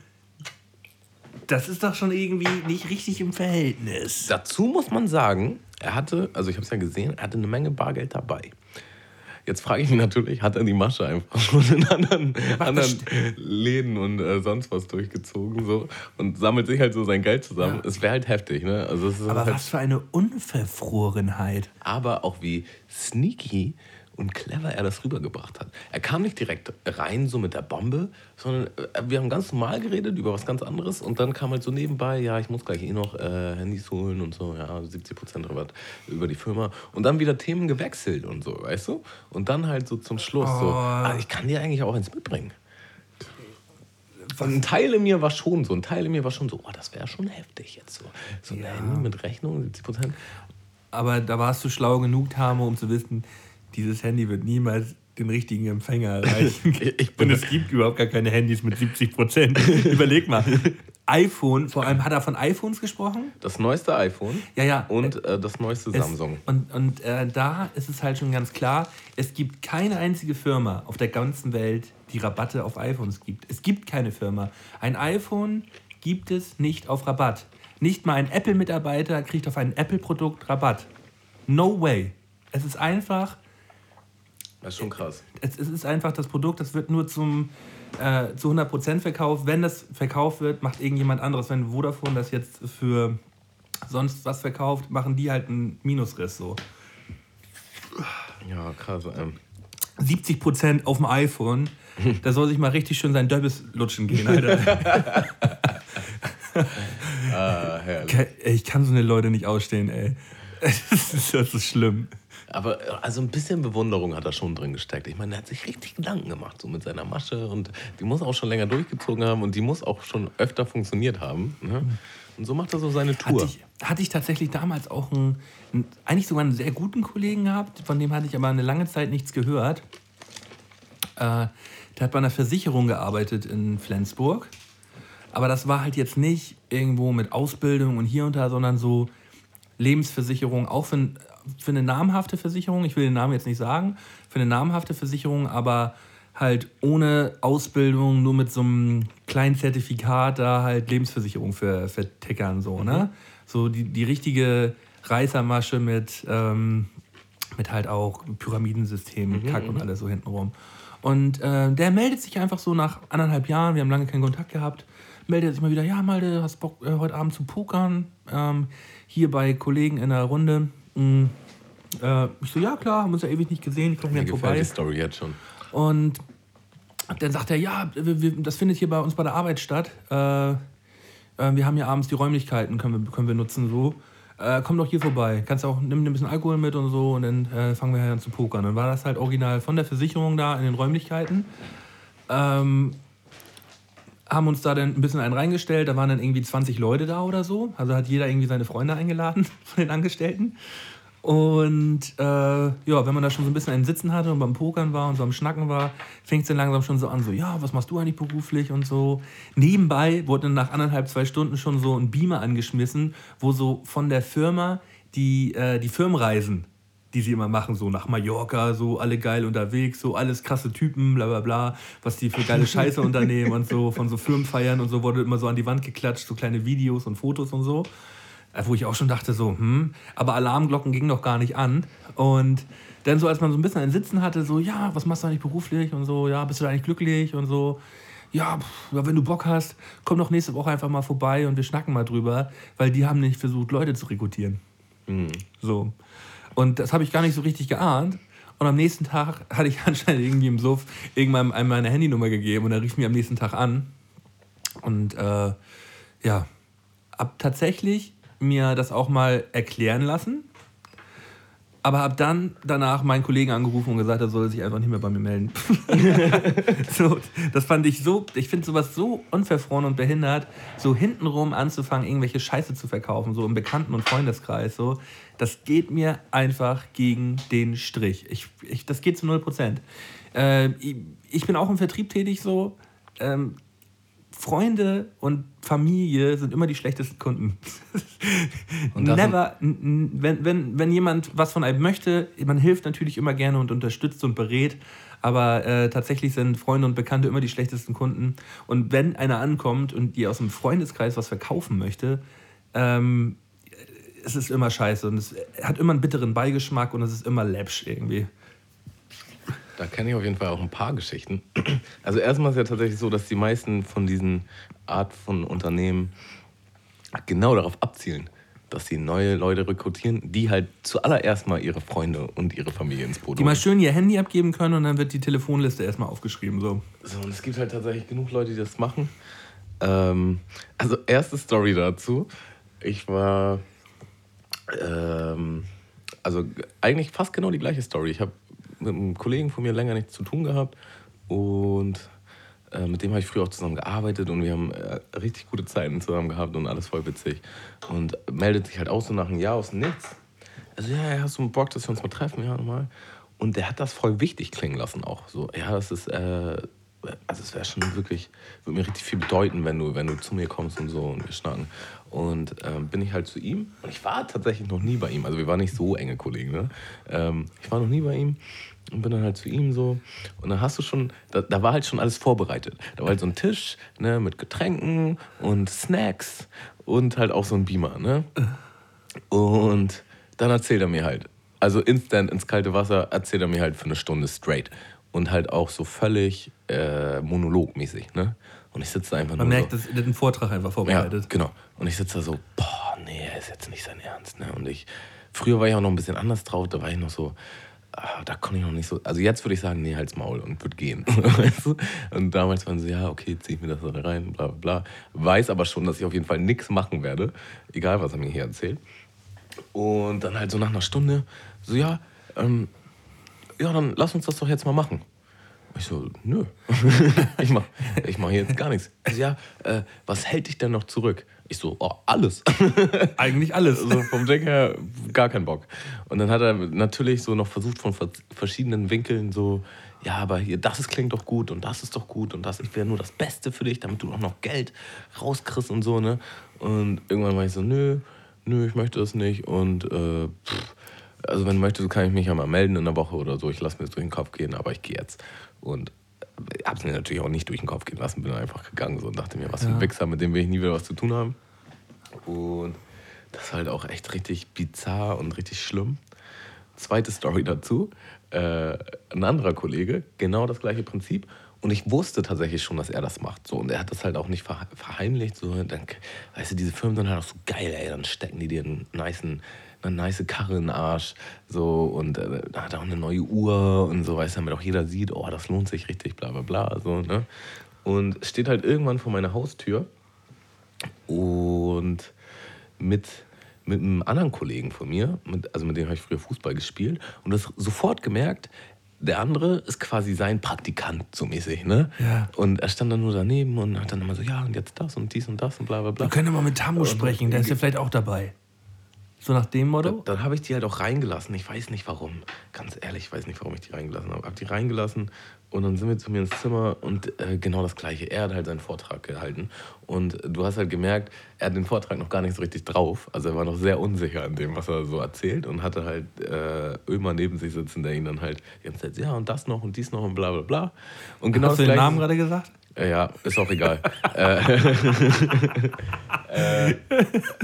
Das ist doch schon irgendwie nicht richtig im Verhältnis. Dazu muss man sagen, er hatte, also ich habe es ja gesehen, er hatte eine Menge Bargeld dabei. Jetzt frage ich mich natürlich, hat er die Masche einfach schon in anderen, anderen Läden und äh, sonst was durchgezogen so und sammelt sich halt so sein Geld zusammen. Es wäre halt heftig, ne? Also es ist Aber halt, was für eine Unverfrorenheit. aber auch wie sneaky und clever er das rübergebracht hat. Er kam nicht direkt rein so mit der Bombe, sondern äh, wir haben ganz normal geredet über was ganz anderes und dann kam halt so nebenbei, ja, ich muss gleich eh noch äh, Handys holen und so, ja, 70% Rabatt über die Firma und dann wieder Themen gewechselt und so, weißt du? Und dann halt so zum Schluss so, Oh. ah, ich kann dir eigentlich auch eins mitbringen. Und ein Teil in mir war schon so, ein Teil in mir war schon so, oh, das wäre schon heftig jetzt so. So ein Ja. Handy mit Rechnung, 70%. Aber da warst du schlau genug, Tamo, um zu wissen, dieses Handy wird niemals den richtigen Empfänger erreichen. Und es gibt überhaupt gar keine Handys mit 70 Prozent. Überleg mal. iPhone, vor allem hat er von iPhones gesprochen? Das neueste iPhone Ja, ja. und äh, das neueste Es- Samsung. Und, und äh, da ist es halt schon ganz klar, es gibt keine einzige Firma auf der ganzen Welt, die Rabatte auf iPhones gibt. Es gibt keine Firma. Ein iPhone gibt es nicht auf Rabatt. Nicht mal ein Apple-Mitarbeiter kriegt auf ein Apple-Produkt Rabatt. No way. Es ist einfach, Das ist schon krass. es, es ist einfach das Produkt, das wird nur zum, äh, zu 100% verkauft. Wenn das verkauft wird, macht irgendjemand anderes. Wenn Vodafone das jetzt für sonst was verkauft, machen die halt einen Minusriss so. Ja, krass. Ähm, 70% auf dem iPhone, da soll sich mal richtig schön sein Döbbis lutschen gehen, Alter. ah, herrlich. Ich kann so eine Leute nicht ausstehen, ey. Das ist, das ist schlimm. Aber also ein bisschen Bewunderung hat er schon drin gesteckt. Ich meine, er hat sich richtig Gedanken gemacht, so mit seiner Masche. Und die muss auch schon länger durchgezogen haben und die muss auch schon öfter funktioniert haben. Ne? Und so macht er so seine Tour. Hatte ich, hatte ich tatsächlich damals auch einen, einen, eigentlich sogar einen sehr guten Kollegen gehabt, von dem hatte ich aber eine lange Zeit nichts gehört. Äh, der hat bei einer Versicherung gearbeitet in Flensburg. Aber das war halt jetzt nicht irgendwo mit Ausbildung und hier und da, sondern so Lebensversicherung, auch für, für eine namhafte Versicherung. Ich will den Namen jetzt nicht sagen, für eine namhafte Versicherung, aber halt ohne Ausbildung, nur mit so einem kleinen Zertifikat da halt Lebensversicherung für, für Tickern so, ne? So die, die richtige Reißermasche mit, ähm, mit halt auch Pyramidensystem, Kack und alles so hintenrum. Und äh, der meldet sich einfach so nach anderthalb Jahren, wir haben lange keinen Kontakt gehabt, meldet sich mal wieder, ja Malte, hast Bock äh, heute Abend zu pokern? Ähm, hier bei Kollegen in der Runde. Mm, äh, ich so, ja klar, haben uns ja ewig nicht gesehen, ich komme gefällt vorbei. die Story jetzt schon. Und dann sagt er, ja, wir, wir, das findet hier bei uns bei der Arbeit statt. Äh, äh, wir haben hier abends die Räumlichkeiten, können wir, können wir nutzen so. Äh, komm doch hier vorbei. Kannst auch, nimm ein bisschen Alkohol mit und so und dann äh, fangen wir an zu pokern. Dann war das halt original von der Versicherung da in den Räumlichkeiten. Ähm, haben uns da dann ein bisschen einen reingestellt. Da waren dann irgendwie 20 Leute da oder so. Also hat jeder irgendwie seine Freunde eingeladen von den Angestellten. Und äh, ja, wenn man da schon so ein bisschen einen Sitzen hatte und beim Pokern war und so am Schnacken war, fing es dann langsam schon so an, so, ja, was machst du eigentlich beruflich und so. Nebenbei wurde dann nach anderthalb, zwei Stunden schon so ein Beamer angeschmissen, wo so von der Firma die, äh, die Firmenreisen, die sie immer machen, so nach Mallorca, so alle geil unterwegs, so alles krasse Typen, bla bla bla, was die für geile Scheiße unternehmen und so, von so Firmenfeiern und so wurde immer so an die Wand geklatscht, so kleine Videos und Fotos und so. Äh, Wo ich auch schon dachte, so, hm, aber Alarmglocken gingen noch gar nicht an. Und dann so, als man so ein bisschen ein Sitzen hatte, so, ja, was machst du eigentlich beruflich? Und so, ja, bist du eigentlich glücklich? Und so, ja, wenn du Bock hast, komm doch nächste Woche einfach mal vorbei und wir schnacken mal drüber, weil die haben nicht versucht, Leute zu rekrutieren. So. Und das habe ich gar nicht so richtig geahnt. Und am nächsten Tag hatte ich anscheinend irgendwie im Suff irgendwann einem meine Handynummer gegeben und er rief mich am nächsten Tag an. Und äh, ja, hab tatsächlich mir das auch mal erklären lassen. Aber hab dann danach meinen Kollegen angerufen und gesagt, er soll sich einfach nicht mehr bei mir melden. so, das fand ich so, ich finde sowas so unverfroren und behindert, so hintenrum anzufangen, irgendwelche Scheiße zu verkaufen, so im Bekannten- und Freundeskreis. So. Das geht mir einfach gegen den Strich. Ich, ich, das geht zu 0 Prozent. Äh, ich, bin auch im Vertrieb tätig so. Ähm, Freunde und Familie sind immer die schlechtesten Kunden. Never, wenn, wenn, wenn jemand was von einem möchte, man hilft natürlich immer gerne und unterstützt und berät, aber äh, tatsächlich sind Freunde und Bekannte immer die schlechtesten Kunden. Und wenn einer ankommt und dir aus dem Freundeskreis was verkaufen möchte, ähm, es ist immer scheiße und es hat immer einen bitteren Beigeschmack und es ist immer läppsch irgendwie. Da kenne ich auf jeden Fall auch ein paar Geschichten. Also erstmal ist ja tatsächlich so, dass die meisten von diesen Art von Unternehmen genau darauf abzielen, dass sie neue Leute rekrutieren, die halt zuallererst mal ihre Freunde und ihre Familie ins Boot Die mal holen. schön ihr Handy abgeben können und dann wird die Telefonliste erstmal aufgeschrieben. So. So, und es gibt halt tatsächlich genug Leute, die das machen. Ähm, also erste Story dazu. Ich war, ähm, also eigentlich fast genau die gleiche Story. Ich habe mit einem Kollegen von mir länger nichts zu tun gehabt und äh, mit dem habe ich früher auch zusammen gearbeitet und wir haben äh, richtig gute Zeiten zusammen gehabt und alles voll witzig. Und meldet sich halt auch so nach einem Jahr aus dem Nichts. Also ja, hast du Bock, dass wir uns mal treffen? Ja, nochmal. Und der hat das voll wichtig klingen lassen auch. So, ja, das ist, äh, also es wäre schon wirklich, würde mir richtig viel bedeuten, wenn du, wenn du zu mir kommst und so und wir schnacken. Und ähm, bin ich halt zu ihm und ich war tatsächlich noch nie bei ihm. Also wir waren nicht so enge Kollegen, ne? Ähm, ich war noch nie bei ihm und bin dann halt zu ihm so. Und dann hast du schon, da, da war halt schon alles vorbereitet. Da war halt so ein Tisch ne, mit Getränken und Snacks und halt auch so ein Beamer, ne? Und dann erzählt er mir halt, also instant ins kalte Wasser, erzählt er mir halt für eine Stunde straight. Und halt auch so völlig äh, monologmäßig, ne? Und ich sitze einfach Man nur merkt, so. dass er einen Vortrag einfach Ja, vorbereitet. genau. Und ich sitze da so, boah, nee, ist jetzt nicht sein Ernst, ne? Und ich, früher war ich auch noch ein bisschen anders drauf, da war ich noch so, ah, da konnte ich noch nicht so, also jetzt würde ich sagen, nee, halt's Maul und würde gehen. weißt du? Und damals waren sie, ja, okay, zieh ich mir das da rein, bla bla bla. Weiß aber schon, dass ich auf jeden Fall nichts machen werde, egal was er mir hier erzählt. Und dann halt so nach einer Stunde, so ja, ähm, ja, dann lass uns das doch jetzt mal machen. Ich so, nö, ich mach, ich mach jetzt gar nichts. Also, ja, äh, was hält dich denn noch zurück? Ich so, oh, alles. Eigentlich alles. So vom Ding her gar keinen Bock. Und dann hat er natürlich so noch versucht von verschiedenen Winkeln so, ja, aber hier, das ist, klingt doch gut und das ist doch gut und das wäre nur das Beste für dich, damit du auch noch Geld rauskriegst und so, ne? Und irgendwann war ich so, nö, nö, ich möchte das nicht und äh, pff, also wenn du möchtest, kann ich mich ja mal melden in einer Woche oder so. Ich lasse mir das durch den Kopf gehen, aber ich gehe jetzt. Und habe es mir natürlich auch nicht durch den Kopf gehen lassen, bin einfach gegangen so und dachte mir, was für ein Ja. Wichser, mit dem will ich nie wieder was zu tun haben. Und das ist halt auch echt richtig bizarr und richtig schlimm. Zweite Story dazu. Äh, ein anderer Kollege, genau das gleiche Prinzip. Und ich wusste tatsächlich schon, dass er das macht. So, und er hat das halt auch nicht verhe- verheimlicht. So, dann, weißt du, diese Firmen sind halt auch so geil, ey. Dann stecken die dir einen nicen, eine nice Karre in den Arsch. So, und äh, da hat auch eine neue Uhr und so, weißt du, damit auch jeder sieht, oh, das lohnt sich richtig, bla bla bla. So, ne? Und steht halt irgendwann vor meiner Haustür und mit, mit einem anderen Kollegen von mir, mit, also mit dem habe ich früher Fußball gespielt und das sofort gemerkt, der andere ist quasi sein Praktikant, so mäßig, ne? Ja. Und er stand dann nur daneben und hat dann immer so, ja, und jetzt das und dies und das und bla bla bla. Wir können mal mit Tammo sprechen, der ist ja vielleicht auch dabei. So nach dem Motto? dann habe ich die halt auch reingelassen. Ich weiß nicht warum. Ganz ehrlich, ich weiß nicht, warum ich die reingelassen habe. Habe die reingelassen und dann sind wir zu mir ins Zimmer und äh, genau das Gleiche. Er hat halt seinen Vortrag gehalten. Und du hast halt gemerkt, er hat den Vortrag noch gar nicht so richtig drauf. Also er war noch sehr unsicher an dem, was er so erzählt und hatte halt äh, Ömer neben sich sitzen, der ihn dann halt die ganze Zeit, ja und das noch und dies noch und bla bla bla. Und genau Hast du den Gleiche- Namen gerade gesagt? äh, Ja, ist auch egal. äh, äh,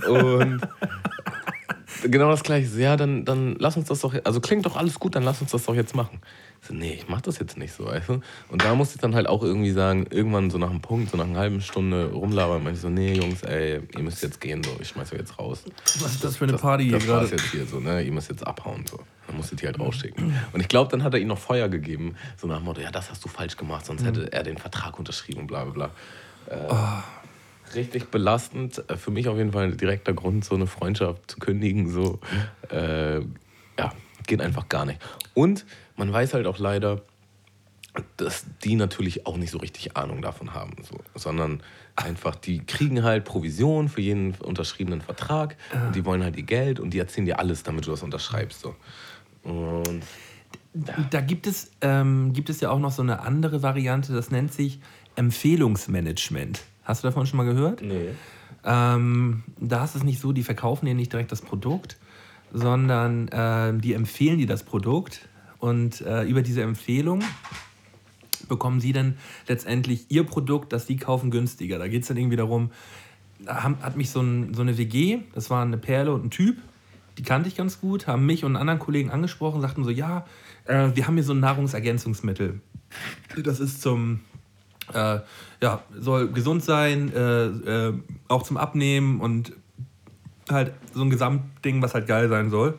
und genau das gleiche. Ja, dann, dann lass uns das doch. Also klingt doch alles gut, dann lass uns das doch jetzt machen. Ich so, nee, ich mach das jetzt nicht so, weißt du? Und da musste ich dann halt auch irgendwie sagen, irgendwann so nach einem Punkt, so nach einer halben Stunde rumlabern, meinte ich so, nee, Jungs, ey, ihr müsst jetzt gehen, so, ich schmeiß euch jetzt raus. Was ist das für eine Das, Party hier das war's gerade? jetzt hier so, ne? Ihr müsst jetzt abhauen, so. Dann musstet ihr halt rausschicken. Und ich glaube, dann hat er ihm noch Feuer gegeben, so nach dem Motto, ja, das hast du falsch gemacht, sonst hätte er den Vertrag unterschrieben, bla bla bla. Äh, Richtig belastend. Äh, Für mich auf jeden Fall ein direkter Grund, so eine Freundschaft zu kündigen, so. Äh, ja, geht einfach gar nicht. Und man weiß halt auch leider, dass die natürlich auch nicht so richtig Ahnung davon haben, so, sondern einfach, die kriegen halt Provision für jeden unterschriebenen Vertrag und die wollen halt ihr Geld und die erzählen dir alles, damit du das unterschreibst. So. Und Da gibt es, ähm, gibt es ja auch noch so eine andere Variante, das nennt sich Empfehlungsmanagement. Hast du davon schon mal gehört? nee. Ähm, da ist es nicht so, die verkaufen dir nicht direkt das Produkt, sondern ähm, die empfehlen dir das Produkt und äh, über diese Empfehlung bekommen sie dann letztendlich ihr Produkt, das sie kaufen, günstiger. Da geht es dann irgendwie darum, da hat mich so, ein, so eine WG, das war eine Perle und ein Typ, die kannte ich ganz gut, haben mich und einen anderen Kollegen angesprochen, sagten so, ja, äh, wir haben hier so ein Nahrungsergänzungsmittel. Das ist zum, äh, ja, soll gesund sein, äh, äh, auch zum Abnehmen und halt so ein Gesamtding, was halt geil sein soll.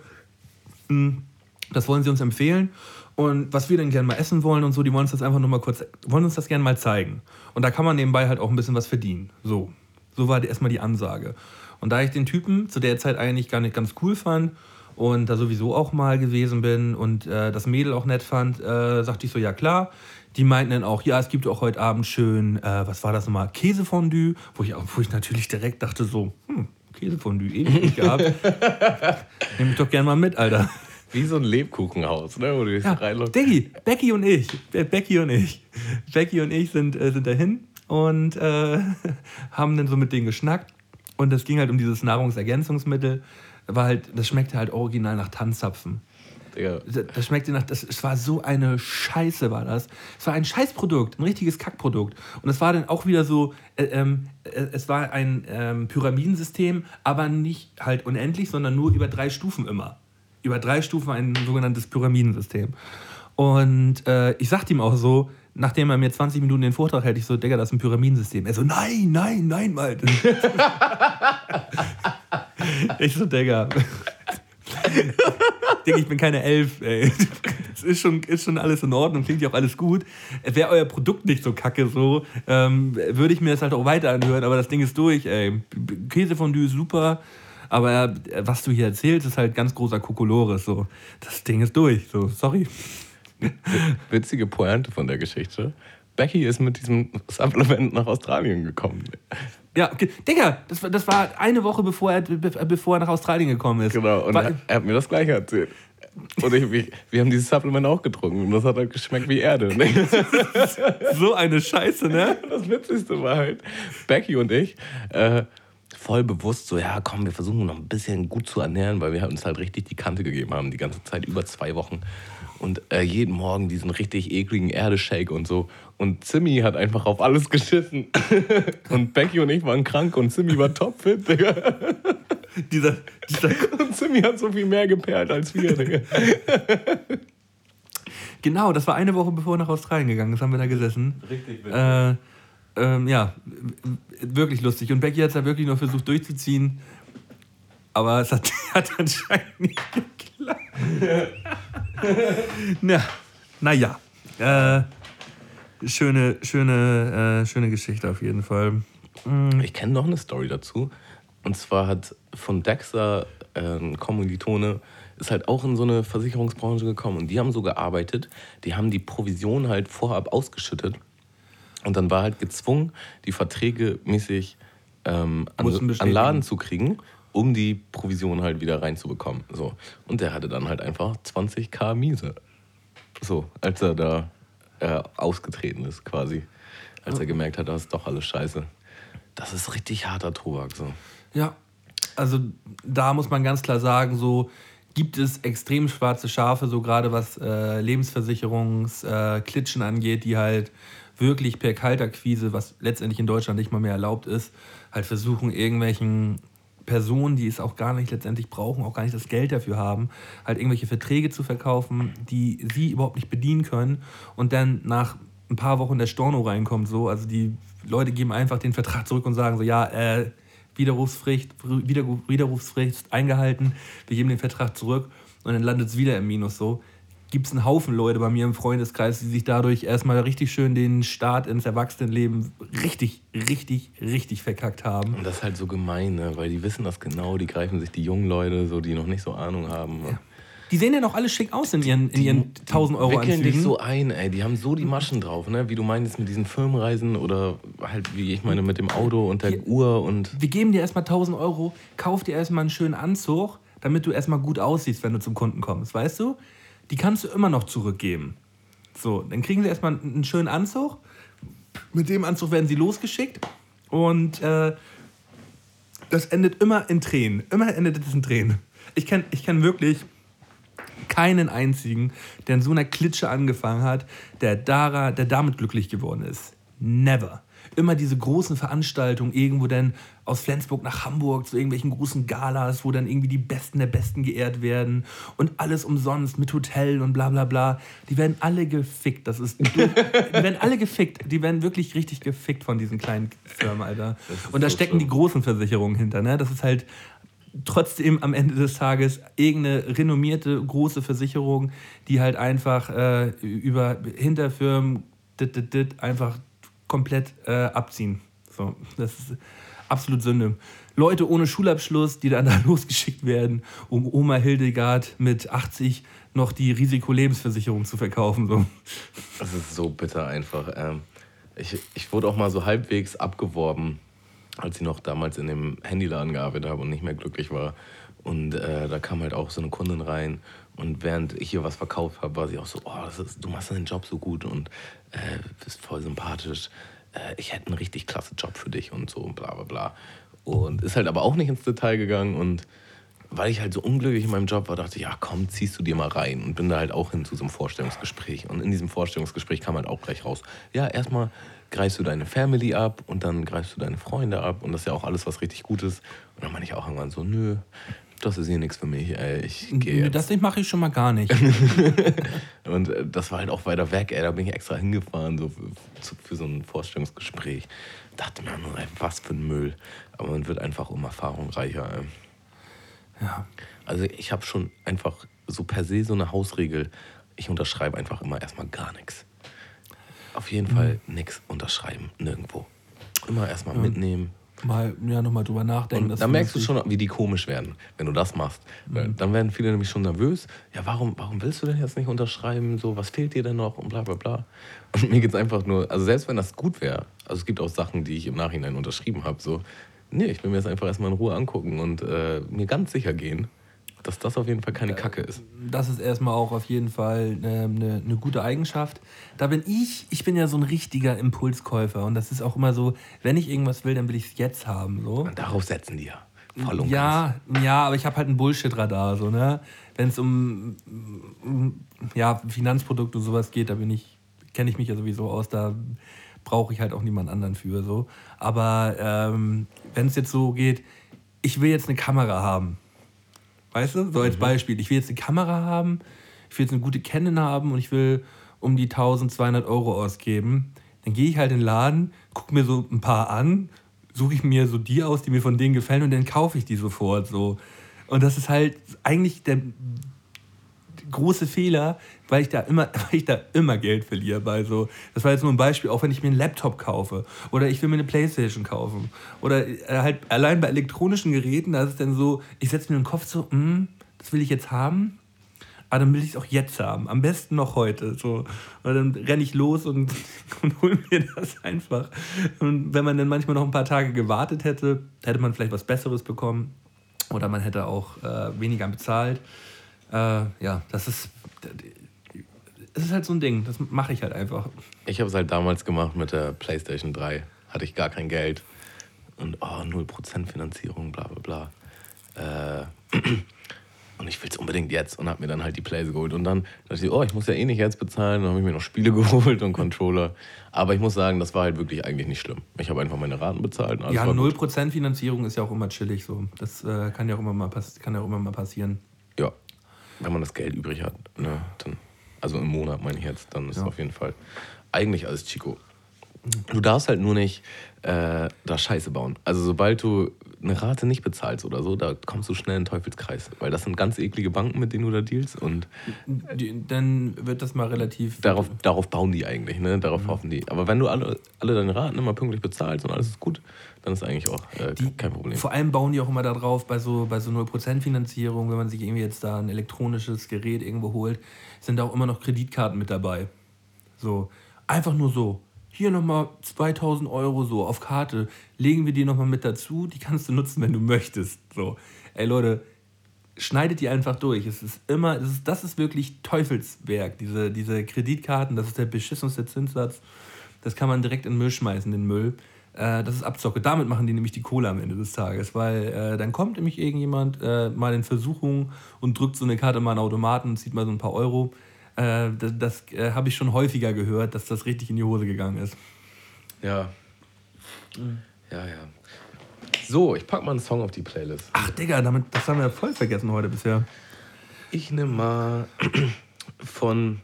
Mm, Das wollen sie uns empfehlen. Und was wir dann gerne mal essen wollen und so, die wollen uns das einfach nur mal kurz, wollen uns das gerne mal zeigen. Und da kann man nebenbei halt auch ein bisschen was verdienen. So. So war erstmal die Ansage. Und da ich den Typen zu der Zeit eigentlich gar nicht ganz cool fand und da sowieso auch mal gewesen bin und äh, das Mädel auch nett fand, äh, sagte ich so, ja klar. Die meinten dann auch, ja, es gibt auch heute Abend schön, äh, was war das nochmal, Käsefondue, wo ich, wo ich natürlich direkt dachte so, hm, Käsefondue, ewig nicht gehabt. Nehme ich doch gerne mal mit, Alter. Wie so ein Lebkuchenhaus, ne? wo du Ja, reinläufst. Diggi, Becky und ich, Be Becky und ich, Becky und ich sind, äh, sind dahin und äh, haben dann so mit denen geschnackt und es ging halt um dieses Nahrungsergänzungsmittel, war halt, das schmeckte halt original nach Tanzzapfen. Digga. Das das schmeckte nach, das, es war so eine Scheiße, war das. Es war ein Scheißprodukt, ein richtiges Kackprodukt. Und es war dann auch wieder so, äh, ähm, äh, es war ein ähm, Pyramidensystem, aber nicht halt unendlich, sondern nur über drei Stufen immer. Über drei Stufen ein sogenanntes Pyramidensystem. Und äh, ich sagte ihm auch so, nachdem er mir 20 Minuten den Vortrag hält, ich so, Digga, das ist ein Pyramidensystem. Er so, nein, nein, nein, mal. ich so, Digga. Digga, ich bin keine Elf, ey. Das ist schon, ist schon alles in Ordnung, klingt ja auch alles gut. Wäre euer Produkt nicht so kacke so, ähm, würde ich mir das halt auch weiter anhören, aber das Ding ist durch, ey. Käsefondue ist super, Aber äh, was du hier erzählst, ist halt ganz großer Kokolores. So. Das Ding ist durch. So, sorry. Witzige Pointe von der Geschichte. Becky ist mit diesem Supplement nach Australien gekommen. Ja, okay. Digga, das, war- das war eine Woche bevor er, be- bevor er nach Australien gekommen ist. Genau, und War- er, er hat mir das gleiche erzählt. Und ich, wir, wir haben dieses Supplement auch getrunken und das hat halt geschmeckt wie Erde. Ne? so eine Scheiße, ne? Das Witzigste war halt, Becky und ich, äh, voll bewusst so, ja komm, wir versuchen noch ein bisschen gut zu ernähren, weil wir uns halt richtig die Kante gegeben haben, die ganze Zeit, über zwei Wochen. Und äh, jeden Morgen diesen richtig ekligen Erdeshake und so. Und Zimmy hat einfach auf alles geschissen. und Becky und ich waren krank und Zimmy war topfit, Digga. Dieser, dieser, Und Zimmy hat so viel mehr geperlt als wir, Digga. genau, das war eine Woche bevor er nach Australien gegangen ist, haben wir da gesessen. Richtig witzig. Äh, ähm, ja, wirklich lustig. Und Becky hat es ja wirklich noch versucht durchzuziehen. Aber es hat, hat anscheinend nicht geklappt. Na, naja. Äh, schöne, schöne, äh, schöne Geschichte auf jeden Fall. Ich kenne noch eine Story dazu. Und zwar hat von Dexter äh, ein Kommilitone ist halt auch in so eine Versicherungsbranche gekommen und die haben so gearbeitet, die haben die Provision halt vorab ausgeschüttet und dann war halt gezwungen, die Verträge mäßig ähm, an, an. Laden zu kriegen, um die Provision halt wieder reinzubekommen. So. Und der hatte dann halt einfach 20k Miese. So, als er da äh, ausgetreten ist quasi. Als er gemerkt hat, das ist doch alles scheiße. Das ist richtig harter Tobak. So. Ja, also da muss man ganz klar sagen, so gibt es extrem schwarze Schafe, so gerade was äh, Lebensversicherungsklitschen äh, angeht, die halt wirklich per Kaltakquise, was letztendlich in Deutschland nicht mal mehr erlaubt ist, halt versuchen, irgendwelchen Personen, die es auch gar nicht letztendlich brauchen, auch gar nicht das Geld dafür haben, halt irgendwelche Verträge zu verkaufen, die sie überhaupt nicht bedienen können und dann nach ein paar Wochen der Storno reinkommt, so, also die Leute geben einfach den Vertrag zurück und sagen so, ja, äh, Widerrufsfrist, Wider, Widerrufsfrist eingehalten, wir geben den Vertrag zurück und dann landet es wieder im Minus so. Gibt es einen Haufen Leute bei mir im Freundeskreis, die sich dadurch erstmal richtig schön den Start ins Erwachsenenleben richtig, richtig, richtig verkackt haben. Und das ist halt so gemein, ne? weil die wissen das genau, die greifen sich die jungen Leute, so, die noch nicht so Ahnung haben. Die sehen ja noch alle schick aus in ihren, in ihren 1000 Euro wickeln dich Anzügen. so ein, ey. Die haben so die Maschen drauf, ne? Wie du meinst mit diesen Firmenreisen oder halt, wie ich meine, mit dem Auto und der Hier- Uhr und. Wir geben dir erstmal 1000 Euro, kauf dir erstmal einen schönen Anzug, damit du erstmal gut aussiehst, wenn du zum Kunden kommst, weißt du? Die kannst du immer noch zurückgeben. So, dann kriegen sie erstmal einen schönen Anzug. Mit dem Anzug werden sie losgeschickt und äh, das endet immer in Tränen. Immer endet es in Tränen. Ich kenne ich kenn wirklich keinen einzigen, der in so einer Klitsche angefangen hat, der, dara, der damit glücklich geworden ist. Never. Immer diese großen Veranstaltungen, irgendwo dann aus Flensburg nach Hamburg zu irgendwelchen großen Galas, wo dann irgendwie die Besten der Besten geehrt werden und alles umsonst mit Hotel und bla bla bla. Die werden alle gefickt. Das ist, die werden alle gefickt. Die werden wirklich richtig gefickt von diesen kleinen Firmen, Alter. Und da so stecken die schlimm. großen Versicherungen hinter. Ne? Das ist halt trotzdem am Ende des Tages irgendeine renommierte große Versicherung, die halt einfach äh, über Hinterfirmen dit, dit, dit, einfach komplett äh, abziehen. So, das ist absolut Sünde. Leute ohne Schulabschluss, die dann da losgeschickt werden, um Oma Hildegard mit 80 noch die Risikolebensversicherung zu verkaufen. So. Das ist so bitter einfach. Ähm, ich, ich wurde auch mal so halbwegs abgeworben, als ich noch damals in dem Handyladen gearbeitet habe und nicht mehr glücklich war. Und äh, da kam halt auch so eine Kundin rein. Und während ich hier was verkauft habe, war sie auch so, oh, ist, du machst deinen Job so gut und äh, bist voll sympathisch. Äh, ich hätte einen richtig klasse Job für dich und so und bla bla bla. Und ist halt aber auch nicht ins Detail gegangen und weil ich halt so unglücklich in meinem Job war, dachte ich, ja komm, ziehst du dir mal rein. Und bin da halt auch hin zu so einem Vorstellungsgespräch. Und in diesem Vorstellungsgespräch kam halt auch gleich raus, ja, erstmal greifst du deine Family ab und dann greifst du deine Freunde ab. Und das ist ja auch alles was richtig Gutes. Und dann meine ich auch irgendwann so, nö, das ist hier nichts für mich, ey, ich gehe. Das mache ich schon mal gar nicht. Und äh, das war halt auch weiter weg, ey. Da bin ich extra hingefahren, so für, für so ein Vorstellungsgespräch. Dachte mir nur, ey, was für ein Müll. Aber man wird einfach um Erfahrung reicher, ey. Ja. Also ich habe schon einfach so per se so eine Hausregel. Ich unterschreibe einfach immer erstmal gar nichts. Auf jeden Fall nichts unterschreiben, nirgendwo. Immer erstmal mitnehmen, mal ja, nochmal drüber nachdenken. Und dann merkst du schon, wie die komisch werden, wenn du das machst. Mhm. Dann werden viele nämlich schon nervös. Ja, warum, warum willst du denn jetzt nicht unterschreiben? So, was fehlt dir denn noch? Und bla bla bla. Und mir geht es einfach nur, also selbst wenn das gut wäre, also es gibt auch Sachen, die ich im Nachhinein unterschrieben habe, so, nee, ich will mir das einfach erstmal in Ruhe angucken und äh, mir ganz sicher gehen, dass das auf jeden Fall keine Kacke ist. Das ist erstmal auch auf jeden Fall eine, eine, eine, gute Eigenschaft. Da bin ich, ich bin ja so ein richtiger Impulskäufer und das ist auch immer so, wenn ich irgendwas will, dann will ich es jetzt haben. So. Und darauf setzen die ja. Voll ja, ja, aber ich habe halt ein Bullshit-Radar. So, ne? Wenn es um, um ja, Finanzprodukte und sowas geht, da bin ich, kenne ich mich ja sowieso aus, da brauche ich halt auch niemand anderen für. So. Aber ähm, wenn es jetzt so geht, ich will jetzt eine Kamera haben. Weißt du? So als mhm. Beispiel. Ich will jetzt eine Kamera haben, ich will jetzt eine gute Canon haben und ich will um die 1200 Euro ausgeben. Dann gehe ich halt in den Laden, gucke mir so ein paar an, suche ich mir so die aus, die mir von denen gefallen und dann kaufe ich die sofort so. Und das ist halt eigentlich der große Fehler, weil ich da immer, weil ich da immer Geld verliere bei so. Das war jetzt nur ein Beispiel, auch wenn ich mir einen Laptop kaufe oder ich will mir eine Playstation kaufen oder äh, halt allein bei elektronischen Geräten, da ist es dann so, ich setze mir den Kopf so, mm, das will ich jetzt haben, aber dann will ich es auch jetzt haben, am besten noch heute. So. Und dann renne ich los und, und hole mir das einfach. Und wenn man dann manchmal noch ein paar Tage gewartet hätte, hätte man vielleicht was Besseres bekommen oder man hätte auch äh, weniger bezahlt. Äh, ja, das ist, es ist halt so ein Ding, das mache ich halt einfach. Ich habe es halt damals gemacht mit der PlayStation 3. Hatte ich gar kein Geld. Und oh, 0% Finanzierung, bla bla bla. Äh, und ich will es unbedingt jetzt und habe mir dann halt die Plays geholt. Und dann dachte ich, oh, ich muss ja eh nicht jetzt bezahlen. Dann habe ich mir noch Spiele geholt und Controller. Aber ich muss sagen, das war halt wirklich eigentlich nicht schlimm. Ich habe einfach meine Raten bezahlt. ja, 0% Finanzierung ist ja auch immer chillig so. Das äh, kann, ja auch immer mal kann ja auch immer mal passieren. Ja, wenn man das Geld übrig hat, ne, dann, also im Monat meine ich jetzt, dann ist ja. auf jeden Fall eigentlich alles Chico. Du darfst halt nur nicht äh, da Scheiße bauen. Also sobald du eine Rate nicht bezahlst oder so, da kommst du schnell in den Teufelskreis. Weil das sind ganz eklige Banken, mit denen du da dealst. Und dann wird das mal relativ. Darauf, darauf bauen die eigentlich, ne? Darauf mhm. hoffen die. Aber wenn du alle, alle deine Raten immer pünktlich bezahlst und alles ist gut, dann ist eigentlich auch äh, die, kein Problem. Vor allem bauen die auch immer darauf, bei so, bei so 0% Finanzierung, wenn man sich irgendwie jetzt da ein elektronisches Gerät irgendwo holt, sind da auch immer noch Kreditkarten mit dabei. So, einfach nur so. Hier nochmal 2000 Euro so auf Karte, legen wir die nochmal mit dazu, die kannst du nutzen, wenn du möchtest. So, ey Leute, schneidet die einfach durch. Es ist immer, das ist, das ist wirklich Teufelswerk, diese, diese Kreditkarten, das ist der beschissenste Zinssatz. Das kann man direkt in den Müll schmeißen, den Müll. Äh, das ist Abzocke. Damit machen die nämlich die Kohle am Ende des Tages, weil äh, dann kommt nämlich irgendjemand äh, mal in Versuchung und drückt so eine Karte mal in den Automaten und zieht mal so ein paar Euro. Äh, das, das äh, habe ich schon häufiger gehört, dass das richtig in die Hose gegangen ist. Ja. Mhm. Ja, ja. So, ich packe mal einen Song auf die Playlist. Ach, Digga, damit, das haben wir voll vergessen heute bisher. Ich nehme mal von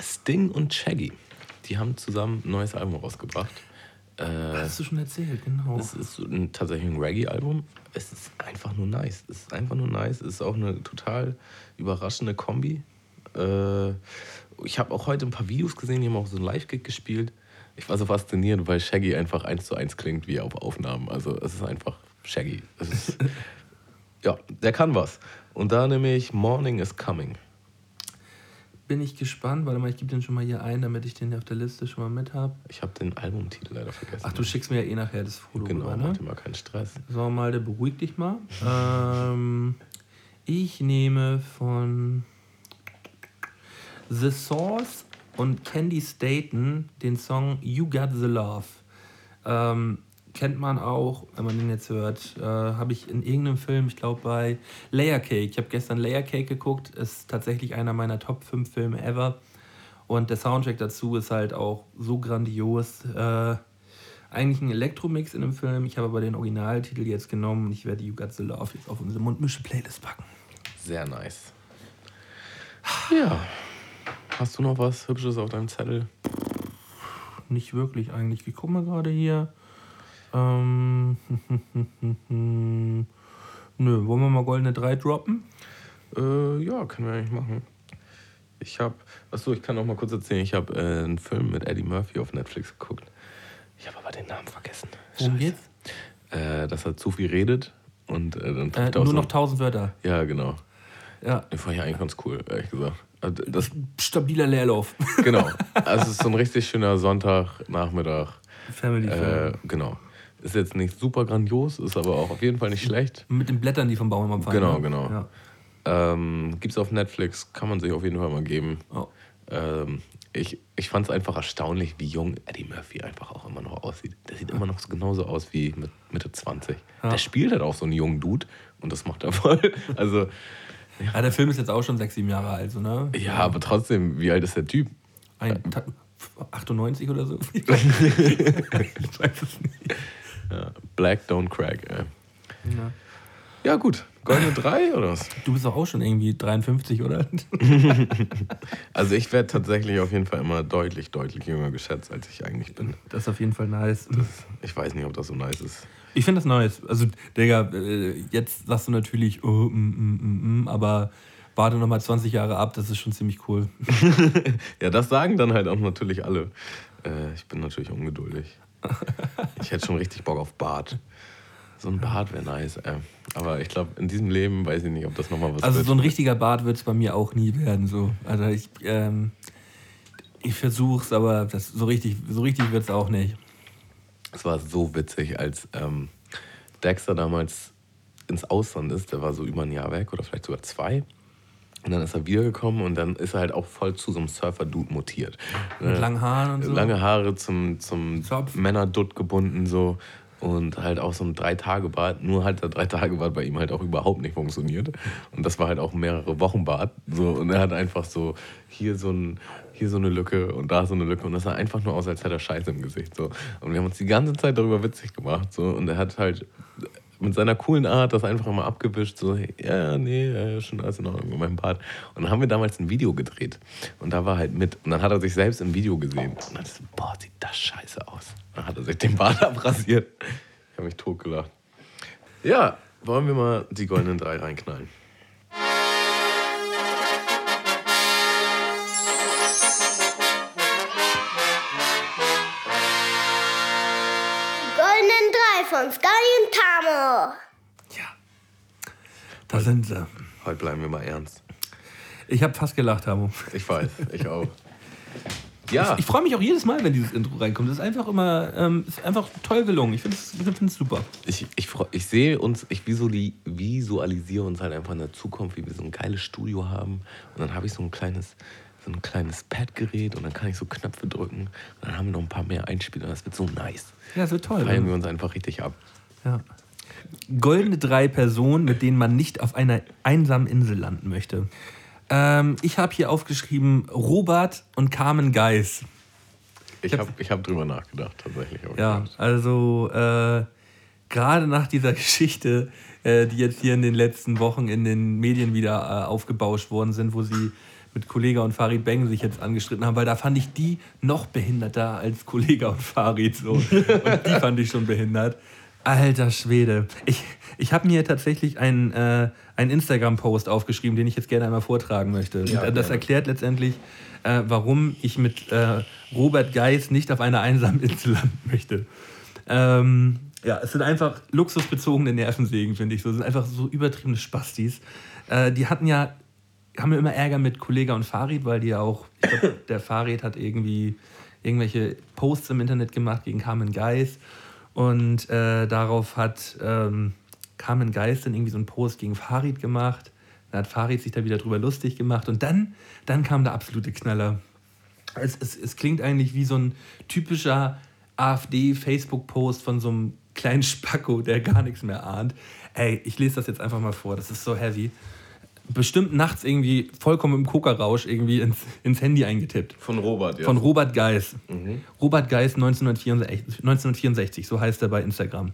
Sting und Shaggy. Die haben zusammen ein neues Album rausgebracht. Äh, Hast du schon erzählt, genau. Es ist ein, tatsächlich ein Reggae-Album. Es ist einfach nur nice. Es ist einfach nur nice. Es ist auch eine total überraschende Kombi. Äh, ich habe auch heute ein paar Videos gesehen, die haben auch so ein Live-Gig gespielt. Ich war so fasziniert, weil Shaggy einfach eins zu eins klingt wie auf Aufnahmen. Also es ist einfach Shaggy. Ist, ja, der kann was. Und da nehme ich Morning is Coming bin ich gespannt. Warte mal, ich gebe den schon mal hier ein, damit ich den auf der Liste schon mal mit habe. Ich habe den Albumtitel leider vergessen. Ach, du schickst mir ja eh nachher das Foto. Genau, rüber, ne? mach dir mal keinen Stress. So, mal, der beruhig dich mal. ähm, ich nehme von The Source und Candy Staten den Song You Got the Love. Ähm, kennt man auch, wenn man den jetzt hört, äh, habe ich in irgendeinem Film, ich glaube bei Layer Cake, ich habe gestern Layer Cake geguckt, ist tatsächlich einer meiner Top 5 Filme ever. Und der Soundtrack dazu ist halt auch so grandios. Äh, eigentlich ein Elektromix in dem Film. Ich habe aber den Originaltitel jetzt genommen und ich werde You Got the Love jetzt auf unsere Mundmische-Playlist packen. Sehr nice. Ja. Hast du noch was Hübsches auf deinem Zettel? Nicht wirklich eigentlich. Ich gucke mal gerade hier. Ähm, nö, wollen wir mal goldene 3 droppen? Äh, ja, können wir eigentlich machen. Ich habe, achso, ich kann noch mal kurz erzählen, ich habe äh, einen Film mit Eddie Murphy auf Netflix geguckt. Ich habe aber den Namen vergessen. Worum geht's? äh, dass er zu viel redet und äh, dann Äh, trifft er nur noch so, 1000 Wörter. Ja, genau. Ja. Den fand ich eigentlich ganz cool, ehrlich gesagt. Also das, Stabiler Leerlauf. genau. Also es ist so ein richtig schöner Sonntagnachmittag. Family Äh, genau. Ist jetzt nicht super grandios, ist aber auch auf jeden Fall nicht schlecht. Mit den Blättern, die vom Baum immer fallen. Genau, ne? genau. Ja. Ähm, gibt's auf Netflix, kann man sich auf jeden Fall mal geben. Oh. Ähm, ich ich fand es einfach erstaunlich, wie jung Eddie Murphy einfach auch immer noch aussieht. Der sieht immer noch so genauso aus wie mit Mitte 20. Ja. Der spielt halt auch so einen jungen Dude und das macht er voll. Also, Ah, der Film ist jetzt auch schon sechs, sieben Jahre alt, so, ne? ja, aber trotzdem, wie alt ist der Typ? Ein, Ta- 98 oder so? ich weiß es nicht. Ja, Black Don't Crack. Ey. Ja. Ja, gut. Goldene 3 oder was? Du bist doch auch schon irgendwie 53, oder? Also, ich werde tatsächlich auf jeden Fall immer deutlich, deutlich jünger geschätzt, als ich eigentlich bin. Das ist auf jeden Fall nice. Ich weiß nicht, ob das so nice ist. Ich finde das nice. Also, Digga, äh, jetzt sagst du natürlich, oh, mm, mm, mm, mm, aber warte noch mal 20 Jahre ab, das ist schon ziemlich cool. Ja, das sagen dann halt auch natürlich alle. Äh, ich bin natürlich ungeduldig. Ich hätte schon richtig Bock auf Bart. So ein Bart wäre nice, ey. Aber ich glaube, in diesem Leben weiß ich nicht, ob das nochmal was Also wird. so ein richtiger Bart wird es bei mir auch nie werden. So. Also ich, ähm, ich versuch's, aber das, so richtig, so richtig wird es auch nicht. Es war so witzig, als ähm, Dexter damals ins Ausland ist. Der war so über ein Jahr weg oder vielleicht sogar zwei. Und dann ist er wiedergekommen und dann ist er halt auch voll zu so einem Surfer-Dude mutiert. Mit langen Haaren und so. Lange Haare zum, zum. Männerdutt gebunden so. Und halt auch so ein Drei-Tage-Bart. Nur halt der Drei-Tage-Bart bei ihm halt auch überhaupt nicht funktioniert. Und das war halt auch mehrere Wochen Bart. So. Und er hat einfach so hier so, ein, hier so eine Lücke und da so eine Lücke. Und das sah einfach nur aus, als hätte er Scheiße im Gesicht. So. Und wir haben uns die ganze Zeit darüber witzig gemacht. So. Und er hat halt mit seiner coolen Art das einfach immer abgewischt. So, ja, nee, ja, schon alles in Ordnung mit meinem Bart. Und dann haben wir damals ein Video gedreht. Und da war halt mit. Und dann hat er sich selbst im Video gesehen. Und dann so, boah, sieht das scheiße aus. Dann hat er sich den Bart abrasiert. Ich habe mich totgelacht. Ja, wollen wir mal die goldenen drei reinknallen? Von Scully und Tamo. Ja. Da sind sie. Heute bleiben wir mal ernst. Ich habe fast gelacht, Hamo. Ich weiß, ich auch. Ja, Ich freue mich auch jedes Mal, wenn dieses Intro reinkommt. Das ist einfach immer, ähm, ist einfach toll gelungen. Ich finde es ich find's super. Ich, ich, freu- ich sehe uns, ich visuali- visualisiere uns halt einfach in der Zukunft, wie wir so ein geiles Studio haben. Und dann habe ich so ein kleines, so ein kleines Padgerät und dann kann ich so Knöpfe drücken. Und dann haben wir noch ein paar mehr Einspieler. Das wird so nice. Ja, wird toll. Feiern wir uns einfach richtig ab. Ja. Goldene drei Personen, mit denen man nicht auf einer einsamen Insel landen möchte. Ähm, ich habe hier aufgeschrieben Robert und Carmen Geis. Ich habe ich hab drüber nachgedacht, tatsächlich. Ja, also äh, gerade nach dieser Geschichte, äh, die jetzt hier in den letzten Wochen in den Medien wieder äh, aufgebauscht worden sind, wo sie mit Kollega und Farid Beng sich jetzt angestritten haben, weil da fand ich die noch behinderter als Kollega und Farid so. Und die fand ich schon behindert. Alter Schwede. Ich, ich habe mir tatsächlich einen, äh, einen Instagram-Post aufgeschrieben, den ich jetzt gerne einmal vortragen möchte. Ja, Und, äh, das erklärt letztendlich, äh, warum ich mit äh, Robert Geis nicht auf einer einsamen Insel landen möchte. Ähm, ja, es sind einfach luxusbezogene Nervensägen, finde ich. So, es sind einfach so übertriebene Spastis. Äh, die hatten ja, haben ja immer Ärger mit Kollega und Farid, weil die ja auch, ich glaub, der Farid hat irgendwie irgendwelche Posts im Internet gemacht gegen Carmen Geis. Und äh, darauf hat ähm, Carmen Geis dann irgendwie so einen Post gegen Farid gemacht. Dann hat Farid sich da wieder drüber lustig gemacht. Und dann, dann kam der absolute Knaller. Es, es, es klingt eigentlich wie so ein typischer AfD-Facebook-Post von so einem kleinen Spacko, der gar nichts mehr ahnt. Ey, ich lese das jetzt einfach mal vor, das ist so heavy. Bestimmt nachts irgendwie vollkommen im Kokerausch irgendwie ins, ins Handy eingetippt. Von Robert, ja. Von Robert Geis. Robert Geis 1964, 1964, so heißt er bei Instagram.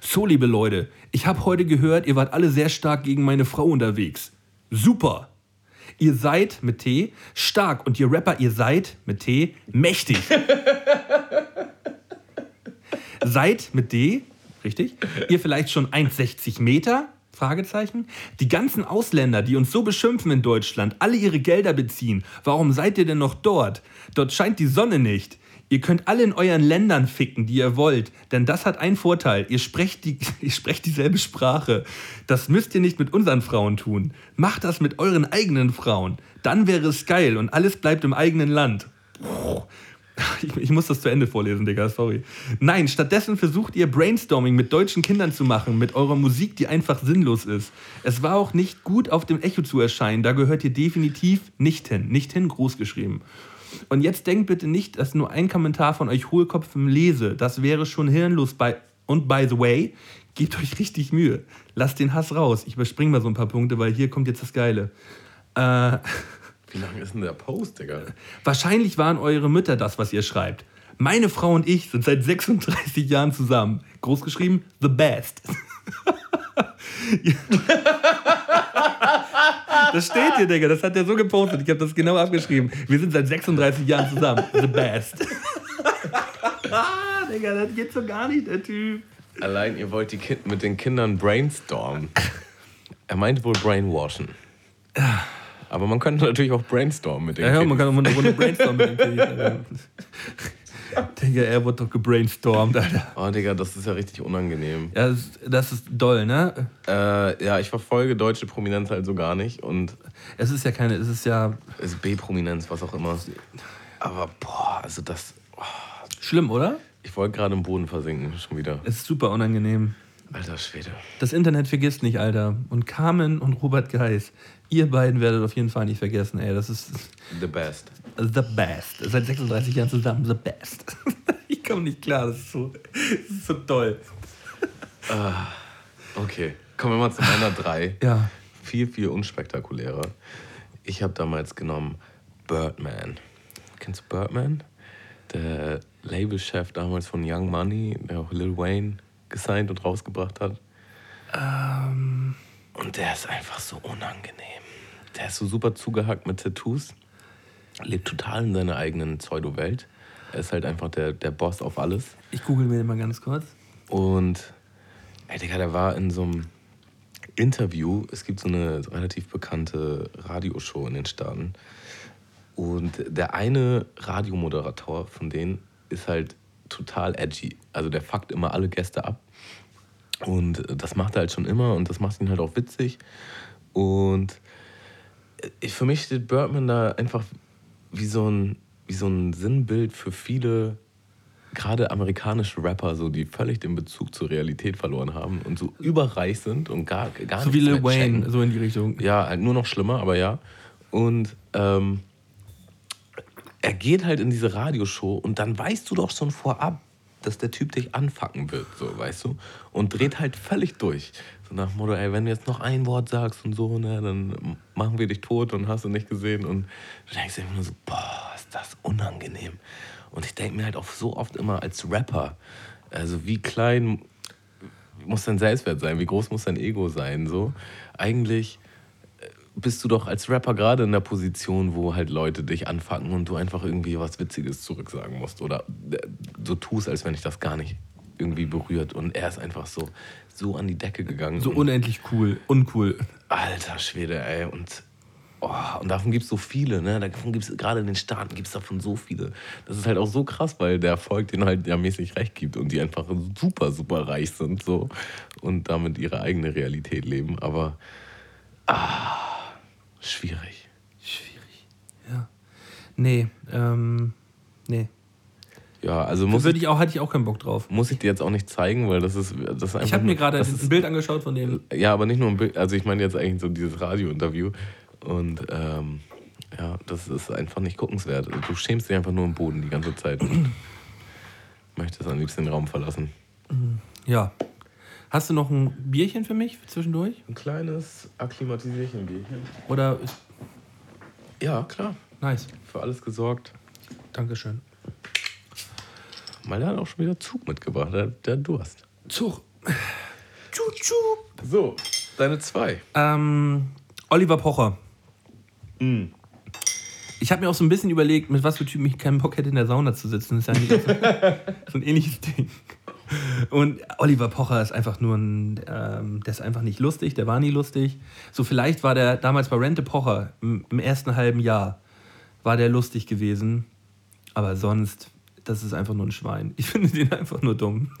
So, liebe Leute, ich habe heute gehört, ihr wart alle sehr stark gegen meine Frau unterwegs. Super! Ihr seid mit T stark und ihr Rapper, ihr seid mit T mächtig. seid mit D, richtig? Ihr vielleicht schon 1,60 Meter? Fragezeichen. Die ganzen Ausländer, die uns so beschimpfen in Deutschland, alle ihre Gelder beziehen. Warum seid ihr denn noch dort? Dort scheint die Sonne nicht. Ihr könnt alle in euren Ländern ficken, die ihr wollt, denn das hat einen Vorteil. Ihr sprecht, die, ihr sprecht dieselbe Sprache. Das müsst ihr nicht mit unseren Frauen tun. Macht das mit euren eigenen Frauen. Dann wäre es geil und alles bleibt im eigenen Land. Ich, ich, muss das zu Ende vorlesen, Digga, sorry. Nein, stattdessen versucht ihr Brainstorming mit deutschen Kindern zu machen, mit eurer Musik, die einfach sinnlos ist. Es war auch nicht gut, auf dem Echo zu erscheinen, da gehört ihr definitiv nicht hin. Nicht hin, groß geschrieben. Und jetzt denkt bitte nicht, dass nur ein Kommentar von euch Hohlkopfen lese. Das wäre schon hirnlos. Bei und by the way, gebt euch richtig Mühe. Lasst den Hass raus. Ich überspringe mal so ein paar Punkte, weil hier kommt jetzt das Geile. Äh, Wie lange ist denn der Post, Digga? Wahrscheinlich waren eure Mütter das, was ihr schreibt. Meine Frau und ich sind seit 36 Jahren zusammen. Großgeschrieben, the best. das steht hier, Digga. Das hat er so gepostet. Ich habe das genau abgeschrieben. Wir sind seit 36 Jahren zusammen. The best. ah, Digga, das geht so gar nicht, der Typ. Allein, ihr wollt die kind mit den Kindern brainstormen. Er meint wohl brainwashen. Aber man könnte natürlich auch brainstormen mit den Ja, ja man kann auch eine Runde brainstormen mit dem Kind. Digga, er wurde doch gebrainstormt, Alter. Oh, Digga, das ist ja richtig unangenehm. Ja, das, das ist doll, ne? Äh, ja, ich verfolge deutsche Prominenz halt so gar nicht und Es ist ja keine, es ist ja ist B-Prominenz, was auch immer. Aber boah, also das. Oh, schlimm, oder? ich wollte gerade im Boden versinken, schon wieder. Es ist super unangenehm. Alter Schwede. Das Internet vergisst nicht, Alter. Und Carmen und Robert Geis, ihr beiden werdet auf jeden Fall nicht vergessen, ey. Das ist The best. the best. Seit 36 Jahren zusammen, the best. ich komme nicht klar, das ist so, das ist so toll. Okay, kommen wir mal zu meiner 3. Ja. Viel, viel unspektakulärer. Ich habe damals genommen Birdman. Kennst du Birdman? Der Labelchef damals von Young Money, der auch Lil Wayne gesigned und rausgebracht hat. Und der ist einfach so unangenehm. Der ist so super zugehackt mit Tattoos. Lebt total in seiner eigenen Pseudo-Welt. Er ist halt einfach der, der Boss auf alles. Ich google mir den mal ganz kurz. Und, ey, Digga, der war in so einem Interview. Es gibt so eine relativ bekannte Radioshow in den Staaten. Und der eine Radiomoderator von denen ist halt total edgy. Also der fuckt immer alle Gäste ab. Und das macht er halt schon immer und das macht ihn halt auch witzig. Und ich, für mich steht Birdman da einfach wie so ein, wie so ein Sinnbild für viele, gerade amerikanische Rapper, so, die völlig den Bezug zur Realität verloren haben und so überreich sind und gar, gar So wie nichts Lil mehr checken. Wayne, so in die Richtung. Ja, halt nur noch schlimmer, aber ja. Und ähm, er geht halt in diese Radioshow und dann weißt du doch schon vorab, dass der Typ dich anfacken wird, so, weißt du? Und dreht halt völlig durch. So nach dem Motto, ey, wenn du jetzt noch ein Wort sagst und so, ne, dann machen wir dich tot und hast du nicht gesehen. Und du denkst immer nur so, boah, ist das unangenehm. Und ich denke mir halt auch so oft immer als Rapper, also wie klein muss dein Selbstwert sein, wie groß muss dein Ego sein, so. Eigentlich bist du doch als Rapper gerade in der Position, wo halt Leute dich anfacken und du einfach irgendwie was Witziges zurücksagen musst oder äh, so tust, als wenn ich das gar nicht irgendwie berührt. Und er ist einfach so, so an die Decke gegangen. So unendlich cool, uncool. Alter Schwede, ey. Und, oh, und davon gibt es so viele, ne? Davon gibt's, gerade in den Staaten gibt es davon so viele. Das ist halt auch so krass, weil der Erfolg denen halt ja mäßig recht gibt und die einfach super, super reich sind so und damit ihre eigene Realität leben. Aber ah, schwierig. Schwierig. Ja. Nee, ähm, nee. Ja, also muss ich, ich auch, hatte ich auch keinen Bock drauf. muss ich dir jetzt auch nicht zeigen, weil das ist, das ist einfach Ich habe mir gerade ein ist- Bild angeschaut von dem. Ja, aber nicht nur ein Bild, also ich meine jetzt eigentlich so dieses Radiointerview. Und ähm, ja, das ist einfach nicht guckenswert. Du schämst dich einfach nur im Boden die ganze Zeit und möchtest am liebsten den Raum verlassen. Ja. Hast du noch ein Bierchen für mich zwischendurch? Ein kleines Akklimatisierchen-Bierchen. Oder ist. Ja, klar. Nice. Für alles gesorgt. Dankeschön. Mal der hat auch schon wieder Zug mitgebracht, der, der Durst. Zug. Tschu, So, deine zwei. Ähm, Oliver Pocher. Mm. Ich habe mir auch so ein bisschen überlegt, mit was für Typen ich keinen Bock hätte, in der Sauna zu sitzen. Das ist ja nicht so, so ein ähnliches Ding. Und Oliver Pocher ist einfach nur ein, ähm, der ist einfach nicht lustig, der war nie lustig. So vielleicht war der damals bei Rente Pocher im, im ersten halben Jahr, war der lustig gewesen. Aber sonst das ist einfach nur ein Schwein. Ich finde den einfach nur dumm.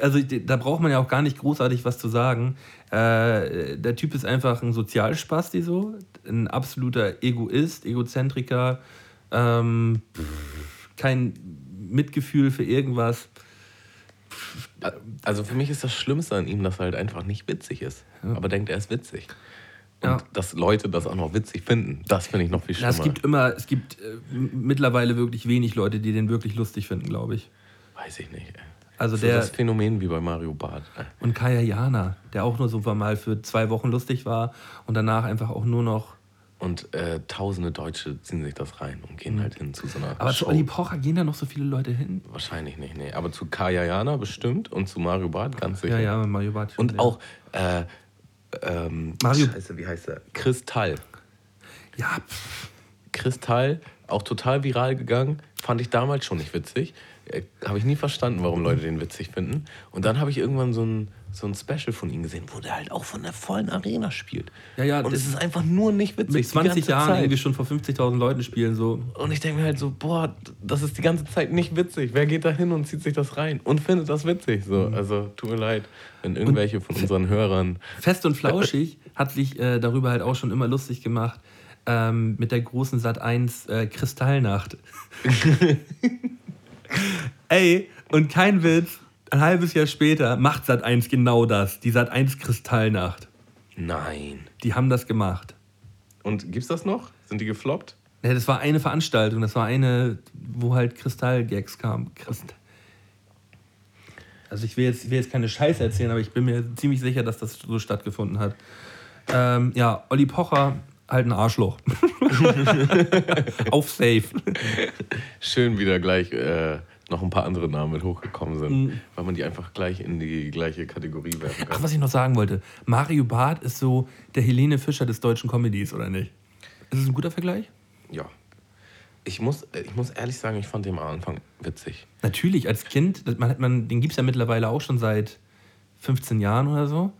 Also da braucht man ja auch gar nicht großartig was zu sagen. Äh, der Typ ist einfach ein Sozialspasti so, ein absoluter Egoist, Egozentriker, ähm, kein Mitgefühl für irgendwas. Also für mich ist das Schlimmste an ihm, dass er halt einfach nicht witzig ist. Aber denkt, er ist witzig. Und Ja. dass Leute das auch noch witzig finden, das finde ich noch viel Ja, schlimmer. es gibt immer, es gibt äh, mittlerweile wirklich wenig Leute, die den wirklich lustig finden, glaube ich. Weiß ich nicht. ey. Also so der das Phänomen wie bei Mario Barth. und Kaya Jana, der auch nur so mal für zwei Wochen lustig war und danach einfach auch nur noch. Und äh, tausende Deutsche ziehen sich das rein und gehen halt hin zu so einer Mhm. Aber Show. zu Olli Pocher gehen da noch so viele Leute hin. Wahrscheinlich nicht, nee. Aber zu Kaya Jana bestimmt und zu Mario Barth ganz sicher. Ja, ja, Mario Barth. Und auch äh, ähm, Mario- Scheiße, wie heißt er? Kristall. Ja, Kristall, auch total viral gegangen. Fand ich damals schon nicht witzig. Äh, habe ich nie verstanden, warum Leute den witzig finden. Und dann habe ich irgendwann so ein, so ein Special von ihm gesehen, wo der halt auch von der vollen Arena spielt. Ja, ja, Und es ist einfach nur nicht witzig. mit die 20 ganze Jahren Zeit. irgendwie schon vor 50.000 Leuten spielen, so. Und ich denke mir halt so, boah, das ist die ganze Zeit nicht witzig. Wer geht da hin und zieht sich das rein und findet das witzig? So, Mhm. also tut mir leid, wenn irgendwelche von unseren Hörern. Fest und flauschig hat sich äh, darüber halt auch schon immer lustig gemacht. Ähm, mit der großen Sat 1 äh, Kristallnacht. Ey, und kein Witz, ein halbes Jahr später macht Sat 1 genau das. Die Sat 1 Kristallnacht. Nein. Die haben das gemacht. Und gibt's das noch? Sind die gefloppt? Ja, das war eine Veranstaltung, das war eine, wo halt Kristallgags kamen. Christ also ich will, jetzt, ich will jetzt keine Scheiße erzählen, aber ich bin mir ziemlich sicher, dass das so stattgefunden hat. Ähm, ja, Olli Pocher, halt ein Arschloch. Auf Safe. Schön wieder gleich äh, noch ein paar andere Namen mit hochgekommen sind, Mhm. weil man die einfach gleich in die gleiche Kategorie werfen Ach, kann. was ich noch sagen wollte. Mario Barth ist so der Helene Fischer des deutschen Comedies, oder nicht? Ist es ein guter Vergleich? Ja. Ich muss, äh, ich muss ehrlich sagen, ich fand den am Anfang witzig. Natürlich, als Kind, man, hat- man, den gibt es ja mittlerweile auch schon seit 15 Jahren oder so.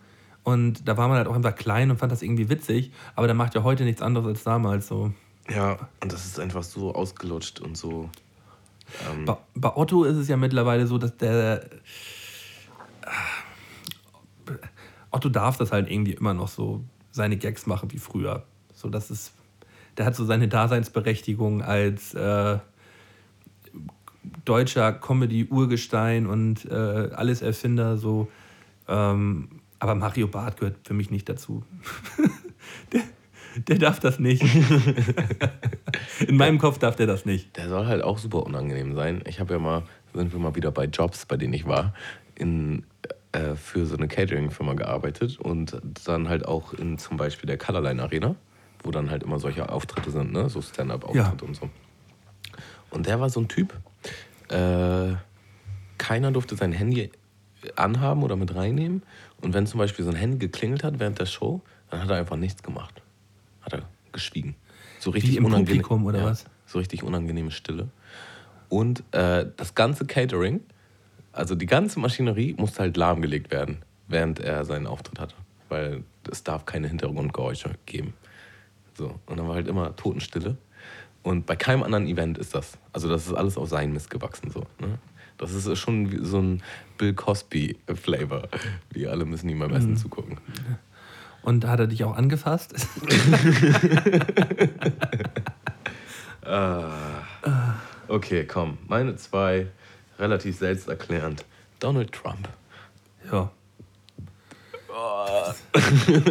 Und da war man halt auch einfach klein und fand das irgendwie witzig. Aber der macht ja heute nichts anderes als damals so. Ja, und das ist einfach so ausgelutscht und so. Ähm, Bei, bei Otto ist es ja mittlerweile so, dass der. Otto darf das halt irgendwie immer noch so seine Gags machen wie früher. So, das ist. Der hat so seine Daseinsberechtigung als äh, deutscher Comedy-Urgestein und äh, alles Erfinder so. Ähm, aber Mario Barth gehört für mich nicht dazu. der, der darf das nicht. In meinem Kopf darf der das nicht. Der soll halt auch super unangenehm sein. Ich habe ja mal, sind wir mal wieder bei Jobs, bei denen ich war, in, äh, für so eine Catering-Firma gearbeitet und dann halt auch in zum Beispiel der Colorline Arena, wo dann halt immer solche Auftritte sind, ne? so Stand-up-Auftritte Ja. und so. Und der war so ein Typ, äh, keiner durfte sein Handy anhaben oder mit reinnehmen. Und wenn zum Beispiel sein Handy geklingelt hat während der Show, dann hat er einfach nichts gemacht. Hat er geschwiegen. So richtig im unangenehm. Publikum oder was? So richtig unangenehme Stille. Und äh, das ganze Catering, also die ganze Maschinerie, musste halt lahmgelegt werden, während er seinen Auftritt hatte. Weil es darf keine Hintergrundgeräusche geben. So. Und dann war halt immer Totenstille. Und bei keinem anderen Event ist das. Also das ist alles auf seinen Mist gewachsen. So, ne? Das ist schon wie so ein Bill Cosby-Flavor. Wir alle müssen ihm beim Mhm. Essen zugucken. Und hat er dich auch angefasst? Okay, komm. Meine zwei relativ selbsterklärend. Donald Trump. ja.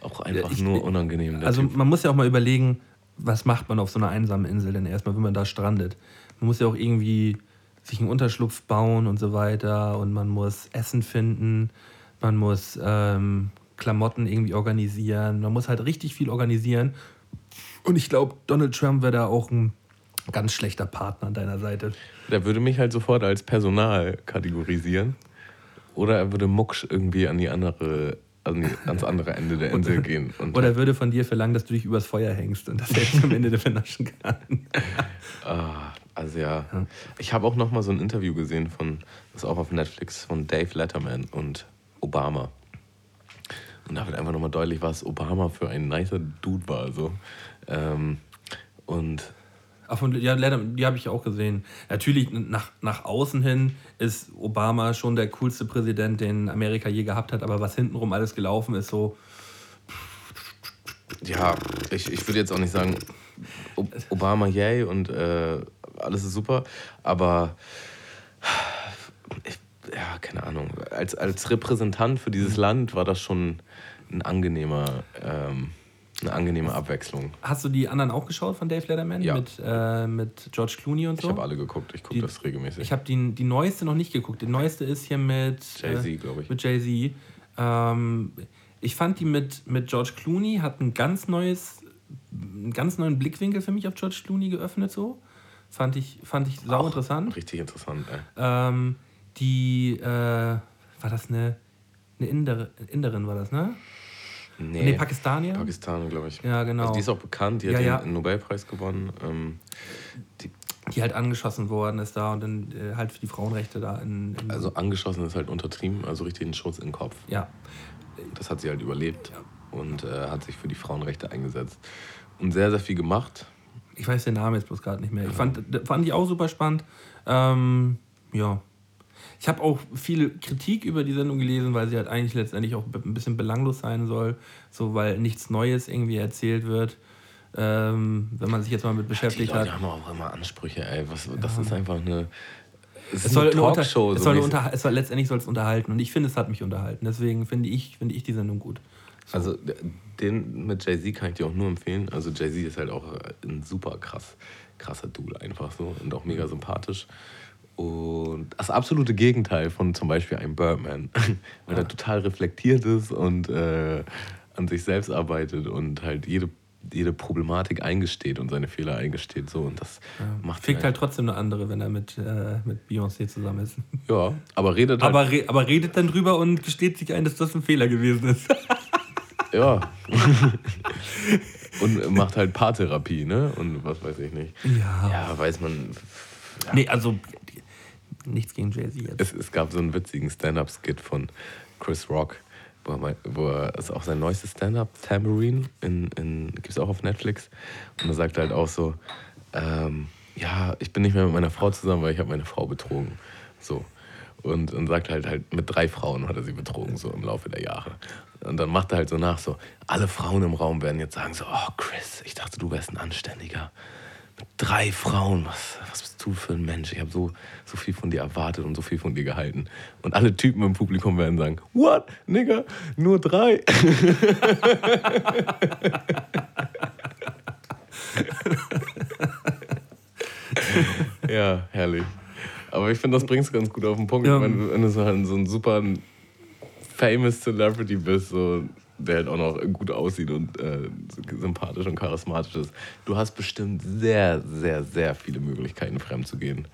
Auch einfach ich- nur unangenehm. Also typ. man muss ja auch mal überlegen, was macht man auf so einer einsamen Insel denn erstmal, wenn man da strandet. Man muss ja auch irgendwie sich einen Unterschlupf bauen und so weiter und man muss Essen finden, man muss ähm, Klamotten irgendwie organisieren, man muss halt richtig viel organisieren. Und ich glaube, Donald Trump wäre da auch ein ganz schlechter Partner an deiner Seite. Der würde mich halt sofort als Personal kategorisieren. Oder er würde mucksch irgendwie an die andere, an die, ans andere Ende der Insel gehen. Und Oder er würde von dir verlangen, dass du dich übers Feuer hängst und das jetzt am Ende vernaschen kann. Ah, also ja. Ich habe auch noch mal so ein Interview gesehen von, das ist auch auf Netflix, von Dave Letterman und Obama. Und da wird einfach nochmal deutlich, was Obama für ein nicer Dude war. So. Ähm, und Ach, von, ja, Letterman, die habe ich auch gesehen. Natürlich, nach, nach außen hin ist Obama schon der coolste Präsident, den Amerika je gehabt hat, aber was hintenrum alles gelaufen ist, so. Ja, ich, ich würde jetzt auch nicht sagen, Ob- Obama yay und äh, alles ist super, aber ich, ja, keine Ahnung. Als, als Repräsentant für dieses Land war das schon ein angenehmer, ähm, eine angenehme Abwechslung. Hast du die anderen auch geschaut von Dave Letterman? Ja. Mit, äh, mit George Clooney und Ich so? habe alle geguckt, ich gucke das regelmäßig. Ich habe die, die neueste noch nicht geguckt. Die neueste ist hier mit Jay-Z, äh, glaub ich. Mit Jay-Z. Ähm, ich fand die mit, mit George Clooney hat ein ganz neues, einen ganz neuen Blickwinkel für mich auf George Clooney geöffnet. So fand ich, fand ich sau interessant. Richtig interessant, ey. Ähm, die äh, war das eine, eine Indere, Inderin war das, ne? Nee, Nee, Pakistanier? Pakistan, glaube ich. Ja, genau. Also die ist auch bekannt, die Ja, hat ja. den Nobelpreis gewonnen. Ähm, die, die halt angeschossen worden ist da und dann äh, halt für die Frauenrechte da in, in also angeschossen ist halt untertrieben, also richtig einen Schuss in den Kopf. ja. Das hat sie halt überlebt und äh, hat sich für die Frauenrechte eingesetzt. Und sehr, sehr viel gemacht. Ich weiß den Namen jetzt bloß gerade nicht mehr. Ich fand, fand die auch super spannend. Ähm, ja. Ich habe auch viel Kritik über die Sendung gelesen, weil sie halt eigentlich letztendlich auch ein bisschen belanglos sein soll, so weil nichts Neues irgendwie erzählt wird. Ähm, wenn man sich jetzt mal mit Die beschäftigt Leute hat. haben auch immer Ansprüche, ey. Was, Das ist einfach eine. Es, Es soll, eine Talkshow. es, so soll eine unter, es soll letztendlich soll es unterhalten und ich finde, es hat mich unterhalten. Deswegen finde ich, finde ich die Sendung gut. Also den mit Jay-Z kann ich dir auch nur empfehlen. Also Jay-Z ist halt auch ein super krass, krasser Dude einfach so und auch mega sympathisch. Und das absolute Gegenteil von zum Beispiel einem Birdman, weil er total reflektiert ist und äh, an sich selbst arbeitet und halt jede, jede Problematik eingesteht und seine Fehler eingesteht. So. Und das macht ihn Fickt halt trotzdem eine andere, wenn er mit, äh, mit Beyoncé zusammen ist. Ja, aber redet halt. Aber, re aber redet dann drüber und gesteht sich ein, dass das ein Fehler gewesen ist. Ja. und macht halt Paartherapie, ne? Und was weiß ich nicht. Ja. Ja, weiß man. Nee, also nichts gegen Jay-Z jetzt. Es, es gab so einen witzigen Stand-Up-Skit von Chris Rock, wo er, wo er ist auch sein neuestes Stand-Up, Tambourine, in, in, gibt es auch auf Netflix. Und er sagt halt auch so, ähm, ja, ich bin nicht mehr mit meiner Frau zusammen, weil ich habe meine Frau betrogen. So. Und, und sagt halt, halt, mit drei Frauen hat er sie betrogen, so im Laufe der Jahre. Und dann macht er halt so nach, so, alle Frauen im Raum werden jetzt sagen so, oh Chris, ich dachte, du wärst ein Anständiger. Drei Frauen, was, was bist du für ein Mensch? Ich habe so, so viel von dir erwartet und so viel von dir gehalten. Und alle Typen im Publikum werden sagen, what, Nigga, nur drei? ja, herrlich. Aber ich finde, das bringt es ganz gut auf den Punkt, Ja. wenn, du- wenn du so, halt so ein super famous Celebrity bist, so, der halt auch noch gut aussieht und äh, sympathisch und charismatisch ist. Du hast bestimmt sehr, sehr, sehr viele Möglichkeiten, fremd zu gehen.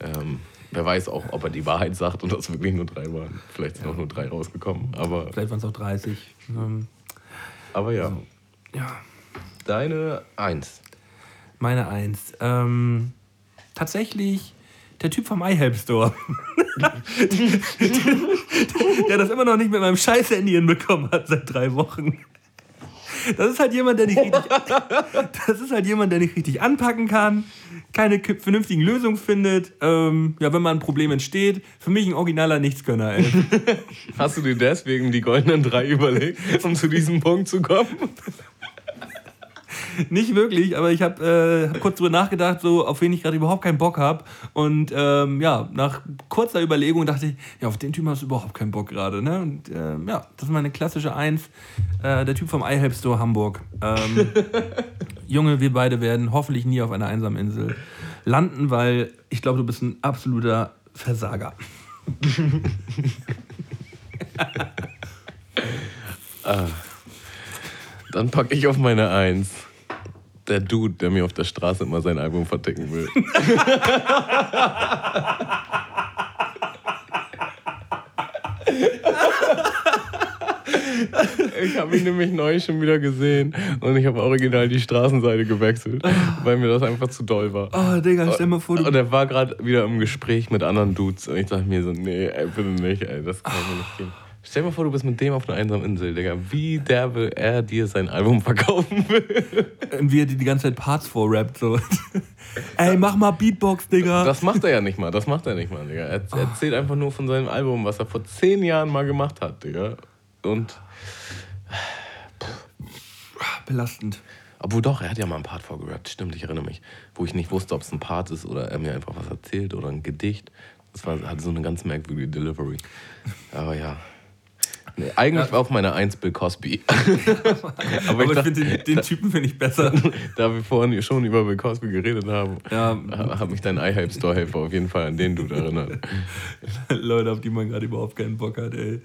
Ähm, wer weiß auch, ob er die Wahrheit sagt und das wirklich nur drei waren. Vielleicht sind auch nur drei rausgekommen. Aber, Vielleicht waren es auch 30. Ähm, aber ja. ja, Deine Eins. meine Eins. Ähm, tatsächlich der Typ vom iHelp Store. der das immer noch nicht mit meinem scheiß Handy hinbekommen hat seit drei Wochen. Das ist halt jemand, der nicht richtig, das ist halt jemand, der nicht richtig anpacken kann, keine vernünftigen Lösungen findet. Ähm, ja, wenn mal ein Problem entsteht, für mich ein originaler Nichtsgönner. Ey. Hast du dir deswegen die goldenen drei überlegt, um zu diesem Punkt zu kommen? Nicht wirklich, aber ich habe äh, hab kurz drüber nachgedacht, so auf wen ich gerade überhaupt keinen Bock habe. Und ähm, ja, nach kurzer Überlegung dachte ich, ja, auf den Typ hast du überhaupt keinen Bock gerade. Ne? Und ähm, ja, das ist meine klassische Eins. Äh, der Typ vom iHelp Store Hamburg. Ähm, Junge, wir beide werden hoffentlich nie auf einer einsamen Insel landen, weil ich glaube, du bist ein absoluter Versager. Dann packe ich auf meine Eins. Der Dude, der mir auf der Straße immer sein Album verticken will. Ich habe ihn nämlich neu schon wieder gesehen und ich habe original die Straßenseite gewechselt, weil mir das einfach zu doll war. Oh, Digga, stell mal vor, du Und er war gerade wieder im Gespräch mit anderen Dudes und ich dachte mir so, nee, ey, bitte nicht, ey, das kann mir nicht gehen. Stell dir mal vor, du bist mit dem auf einer einsamen Insel, Digga. Wie der will er dir sein Album verkaufen will. Und wie er dir die ganze Zeit Parts vorrappt. So. Ey, mach mal Beatbox, Digga. Das macht er ja nicht mal, das macht er nicht mal, Digga. Er Ah. erzählt einfach nur von seinem Album, was er vor zehn Jahren mal gemacht hat, Digga. Und, Belastend. obwohl doch, er hat ja mal einen Part vorgerappt, stimmt, ich erinnere mich. Wo ich nicht wusste, ob es ein Part ist oder er mir einfach was erzählt oder ein Gedicht. Das war, hatte so eine ganz merkwürdige Delivery. Aber ja. Nee, eigentlich war auf meiner Eins Bill Cosby. Aber, Aber ich, dachte, finde den, den Typen finde ich besser. da wir vorhin schon über Bill Cosby geredet haben, Ja. ha- hat mich dein iHype-Store-Helfer auf jeden Fall an den Dude erinnert. Leute, auf die man gerade überhaupt keinen Bock hat, ey.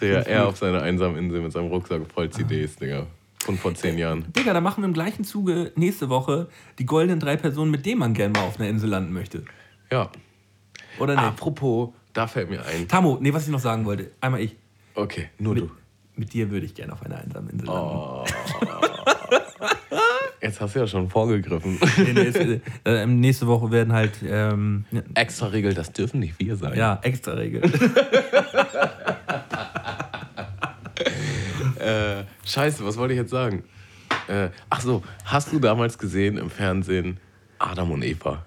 Digga, er auf seiner einsamen Insel mit seinem Rucksack voll CDs, Digga. Von vor zehn Jahren. Digga, da machen wir im gleichen Zuge nächste Woche die goldenen drei Personen, mit denen man gerne mal auf einer Insel landen möchte. Ja. Oder nicht? Apropos, da fällt mir ein. Tamo, nee, was ich noch sagen wollte. Einmal ich. Okay, nur Mit, du. mit dir würde ich gerne auf einer einsamen Insel landen. Oh. Jetzt hast du ja schon vorgegriffen. Nee, äh, nächste Woche werden halt ähm, Extra Regel, das dürfen nicht wir sein. ja, extra Regel. Äh, scheiße, was wollte ich jetzt sagen? Äh, ach so, hast du damals gesehen im Fernsehen Adam und Eva?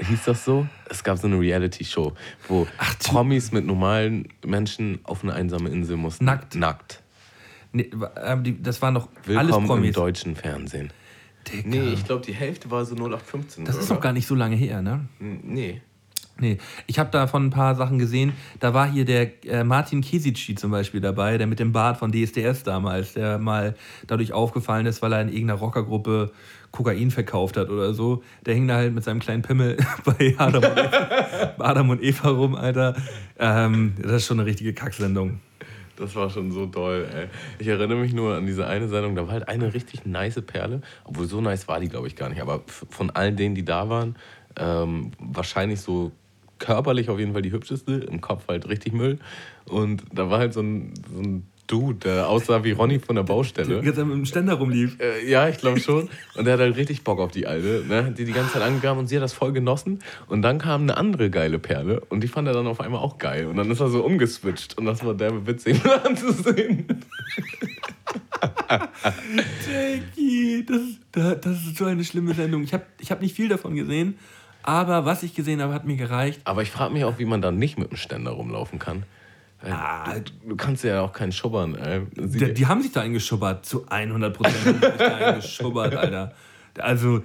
Hieß das so? Es gab so eine Reality-Show, wo Promis mit normalen Menschen auf eine einsame Insel mussten. Nackt. Nackt. Nee, die, das waren noch alles Willkommen im Promis. deutschen Fernsehen. Digga. Nee, ich glaube, die Hälfte war so 0815. das ist oder? noch gar nicht so lange her, ne? Nee. Nee, ich habe davon ein paar Sachen gesehen. Da war hier der äh, Martin Kesici zum Beispiel dabei, der mit dem Bart von DSDS damals, der mal dadurch aufgefallen ist, weil er in irgendeiner Rockergruppe Kokain verkauft hat oder so. Der hing da halt mit seinem kleinen Pimmel bei Adam und Eva, Adam und Eva rum, Alter. Ähm, das ist schon eine richtige Kacksendung. Das war schon so toll, ey. Ich erinnere mich nur an diese eine Sendung, da war halt eine richtig nice Perle. Obwohl so nice war die, glaube ich, gar nicht. Aber von all denen, die da waren, ähm, wahrscheinlich so körperlich auf jeden Fall die hübscheste, im Kopf halt richtig Müll. Und da war halt so ein, so ein Dude, der aussah wie Ronny von der Baustelle. Jetzt mit dem Ständer rumlief. Äh, ja, ich glaube schon. Und der hat halt richtig Bock auf die Alte, ne? die die ganze Zeit angegangen und sie hat das voll genossen. Und dann kam eine andere geile Perle und die fand er dann auf einmal auch geil. Und dann ist er so umgeswitcht und das war der witzig anzusehen. Jackie, das, das, das ist so eine schlimme Sendung. Ich habe ich hab nicht viel davon gesehen, aber was ich gesehen habe, hat mir gereicht. Aber ich frage mich auch, wie man dann nicht mit dem Ständer rumlaufen kann. Weil Ah. du, du kannst ja auch keinen schubbern. Ey. Sie, Die, die haben sich da eingeschubbert, zu 100 Prozent haben sie sich da eingeschubbert, Alter. Also,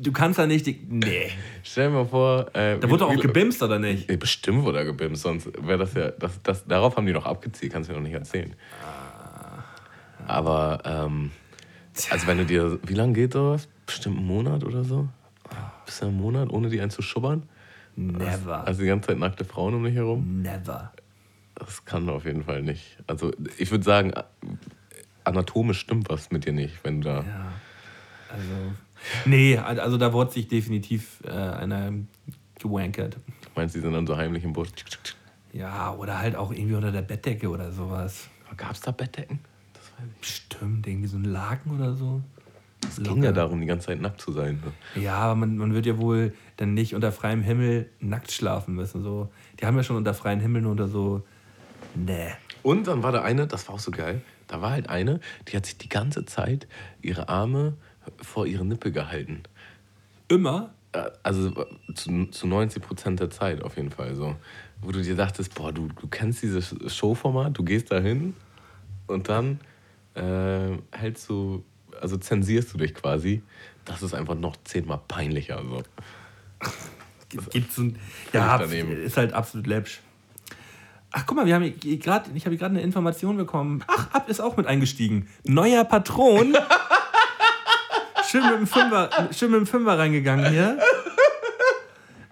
du kannst da nicht, die- nee. stell dir mal vor. Äh, Da wurde auch wie- gebimst, oder nicht? Ey, Bestimmt wurde er gebimst, sonst wäre das ja. Das, das, darauf haben die doch abgezielt, kannst du mir noch nicht erzählen. Aber, ähm, also wenn du dir. Wie lange geht sowas? Bestimmt einen Monat oder so? Bis einen Monat, ohne die einen zu schubbern? Never. Also die ganze Zeit nackte Frauen um dich herum? Never. Das kann auf jeden Fall nicht. Also ich würde sagen, anatomisch stimmt was mit dir nicht, wenn du da. Ja. Also, nee, also da wurde sich definitiv äh, einer gewankert. Meinst du, die sind dann so heimlich im Busch? Ja, oder halt auch irgendwie unter der Bettdecke oder sowas. Gab es da Bettdecken? Das weiß ich. Bestimmt, irgendwie so ein Laken oder so. Es ging ja darum, die ganze Zeit nackt zu sein. Ne? Ja, aber man, man wird ja wohl dann nicht unter freiem Himmel nackt schlafen müssen. So. Die haben ja schon unter freiem Himmel nur unter so. Nee. Und dann war da eine, das war auch so geil, da war halt eine, die hat sich die ganze Zeit ihre Arme vor ihre Nippel gehalten. Immer? Äh, Also zu, zu 90 Prozent der Zeit auf jeden Fall so. Wo du dir dachtest, boah, du, du kennst dieses Showformat, du gehst da hin und dann äh, hältst du, also zensierst du dich quasi. Das ist einfach noch zehnmal peinlicher. So. Gibt's ein, ja, daneben. ist halt absolut läppsch. Ach, guck mal, wir haben hier grad, ich habe gerade eine Information bekommen. Ach, Ab ist auch mit eingestiegen. Neuer Patron. schön, mit dem Fünfer, schön mit dem Fünfer reingegangen hier.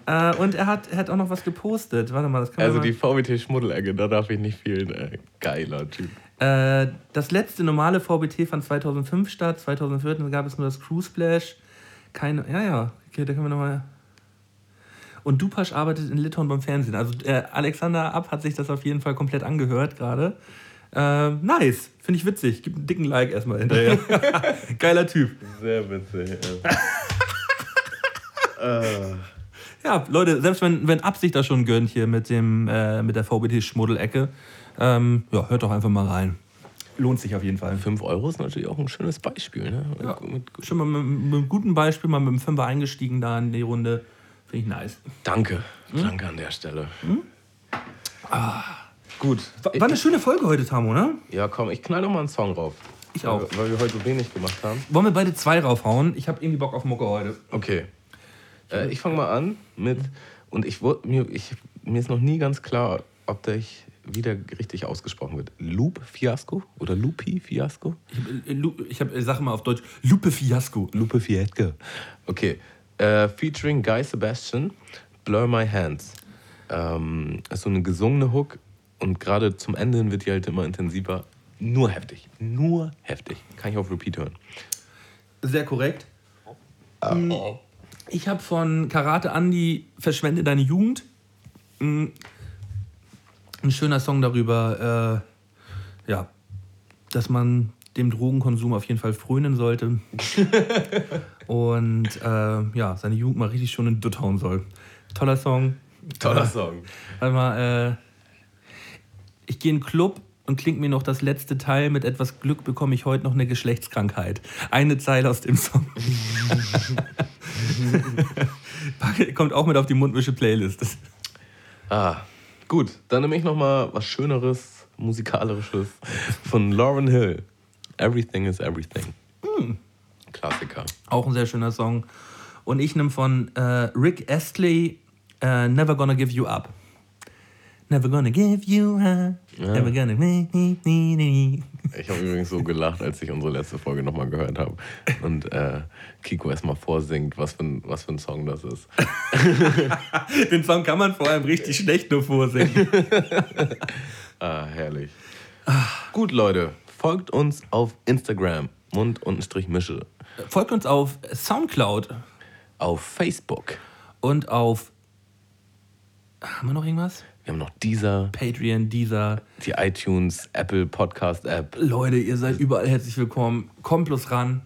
Äh, und er hat, er hat auch noch was gepostet. Warte mal, das kann Also man die VBT-Schmuddelecke, da darf ich nicht fehlen. Ey. Geiler Typ. Äh, das letzte normale VBT fand 2005 statt. 2014 gab es nur das Cruise Splash. Keine, ja, ja, okay, da können wir nochmal. Und Dupasch arbeitet in Litauen beim Fernsehen. Also äh, Alexander Ab hat sich das auf jeden Fall komplett angehört gerade. Äh, nice, finde ich witzig. Gib einen dicken Like erstmal hinterher. Geiler Typ. Sehr witzig. Ja, Leute, selbst wenn, wenn Absicht das schon gönnt hier mit, dem, äh, mit der VBT-Schmuddelecke, ähm, ja, hört doch einfach mal rein. Lohnt sich auf jeden Fall. 5 Euro ist natürlich auch ein schönes Beispiel. Ne? Ja, Mit, schon mal mit, mit einem guten Beispiel, mal mit dem Fünfer eingestiegen da in die Runde. Finde ich nice. danke. Hm? Danke an der Stelle. Gut. War, war eine schöne Folge heute, Tamo, ne? Ja, komm, ich knall noch mal einen Song drauf. Ich auch. Weil, weil wir heute so wenig gemacht haben. Wollen wir beide zwei raufhauen? Ich habe irgendwie Bock auf Mucke heute. Okay. Äh, ich fange mal an mit. Und ich, mir, ich, mir ist noch nie ganz klar, ob der ich wieder richtig ausgesprochen wird. Loop Fiasco oder Lupi Fiasco? Ich, äh, ich hab, äh, sag mal auf Deutsch, Lupe Fiasco. Lupe Fiasco. Okay. Äh, featuring Guy Sebastian, Blur My Hands. Ähm, ist so eine gesungene Hook und gerade zum Ende hin wird die halt immer intensiver. Nur heftig. Nur heftig. Kann ich auf Repeat hören. Sehr korrekt. Mm, Ich habe von Karate Andy Verschwende deine Jugend. Mm, Ein schöner Song darüber, äh, ja, dass man dem Drogenkonsum auf jeden Fall frönen sollte. Und äh, ja, seine Jugend mal richtig schon in Dutt hauen soll. Toller Song. Toller Song. Warte mal, äh, ich gehe in den Club und klingt mir noch das letzte Teil. Mit etwas Glück bekomme ich heute noch eine Geschlechtskrankheit. Eine Zeile aus dem Song. Kommt auch mit auf die Mundmische-Playlist. Ah, gut. Dann nehme ich noch mal was Schöneres, musikalisches von Lauren Hill. Everything is Everything. Klassiker. Auch ein sehr schöner Song. Und ich nehme von äh, Rick Astley äh, Never Gonna Give You Up. Never gonna give you up. Never gonna make me need Ich habe übrigens so gelacht, als ich unsere letzte Folge nochmal gehört habe. Und äh, Kiko erstmal vorsingt, was für, ein, was für ein Song das ist. Den Song kann man vor allem richtig schlecht nur vorsingen. Ah, herrlich. Gut, Leute. Folgt uns auf Instagram. Mund-Mische. Folgt uns auf Soundcloud Auf Facebook. und auf. Haben wir noch irgendwas? Wir haben noch dieser, Patreon, dieser. die iTunes, Apple Podcast App. Leute, ihr seid überall herzlich willkommen. Kommt bloß ran,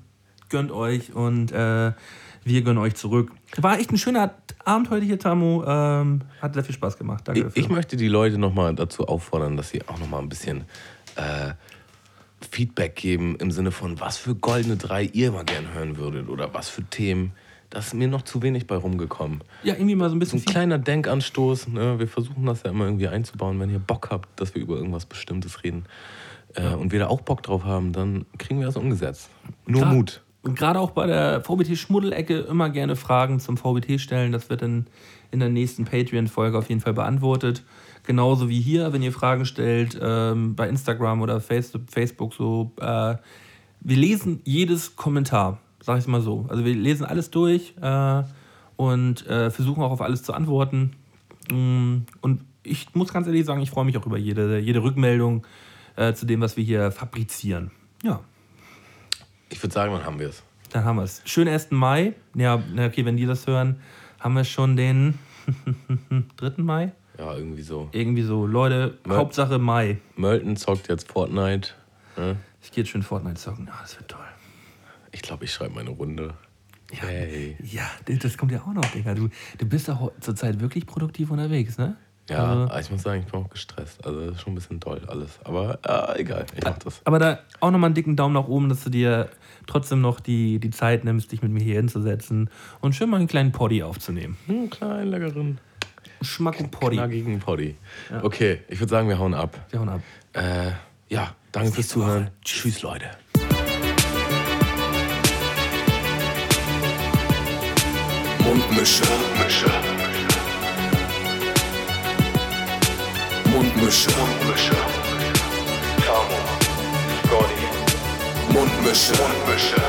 gönnt euch und äh, wir gönnen euch zurück. War echt ein schöner Abend heute hier, Tamu. Ähm, hat sehr viel Spaß gemacht. Danke Ich, dafür. ich möchte die Leute nochmal dazu auffordern, dass sie auch nochmal ein bisschen äh, Feedback geben im Sinne von, was für goldene drei ihr mal gern hören würdet oder was für Themen. Da ist mir noch zu wenig bei rumgekommen. ja, irgendwie mal so ein So bisschen ein kleiner Denkanstoß. Ne? Wir versuchen das ja immer irgendwie einzubauen. Wenn ihr Bock habt, dass wir über irgendwas Bestimmtes reden äh, und wir da auch Bock drauf haben, dann kriegen wir das umgesetzt. Nur Gra- Mut. Und gerade auch bei der VBT-Schmuddelecke immer gerne Fragen zum VBT stellen. Das wird dann in der nächsten Patreon-Folge auf jeden Fall beantwortet. Genauso wie hier, wenn ihr Fragen stellt ähm, bei Instagram oder Face Facebook so. Äh, wir lesen jedes Kommentar, sag ich mal so. Also wir lesen alles durch äh, und äh, versuchen auch auf alles zu antworten. Mm, Und ich muss ganz ehrlich sagen, ich freue mich auch über jede, jede Rückmeldung äh, zu dem, was wir hier fabrizieren. Ja. Ich würde sagen, dann haben wir es. Dann haben wir es. Schönen 1. Mai. Ja, okay, wenn die das hören, haben wir schon den 3. Mai. Ja, irgendwie so. Irgendwie so, Leute, Mai. Hauptsache Mai. Mölten zockt jetzt Fortnite. Ne? Ich gehe jetzt schön Fortnite zocken. Ah, das wird toll. Ich glaube, ich schreibe meine Runde. Ja, Hey. ja, das kommt ja auch noch, Digga. Du, du bist ja zurzeit wirklich produktiv unterwegs, ne? Ja, Also, ich muss sagen, ich bin auch gestresst. Also das ist schon ein bisschen toll alles. Aber äh, egal, ich mach das. aber da auch nochmal einen dicken Daumen nach oben, dass du dir trotzdem noch die, die Zeit nimmst, dich mit mir hier hinzusetzen und schön mal einen kleinen Poddy aufzunehmen. Hm, kleinen, leckeren, Schmack und Poddy. knackigen Poddy. Okay, ich würde sagen, wir hauen ab. Wir hauen ab. Äh, ja, danke fürs Woche. Zuhören. Tschüss, Leute. Mundmische. Mundmische. Mundmische. Mundmische. Tamo. Scotty. Mundmische. Mundmische.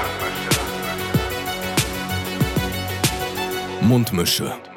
Mundmische.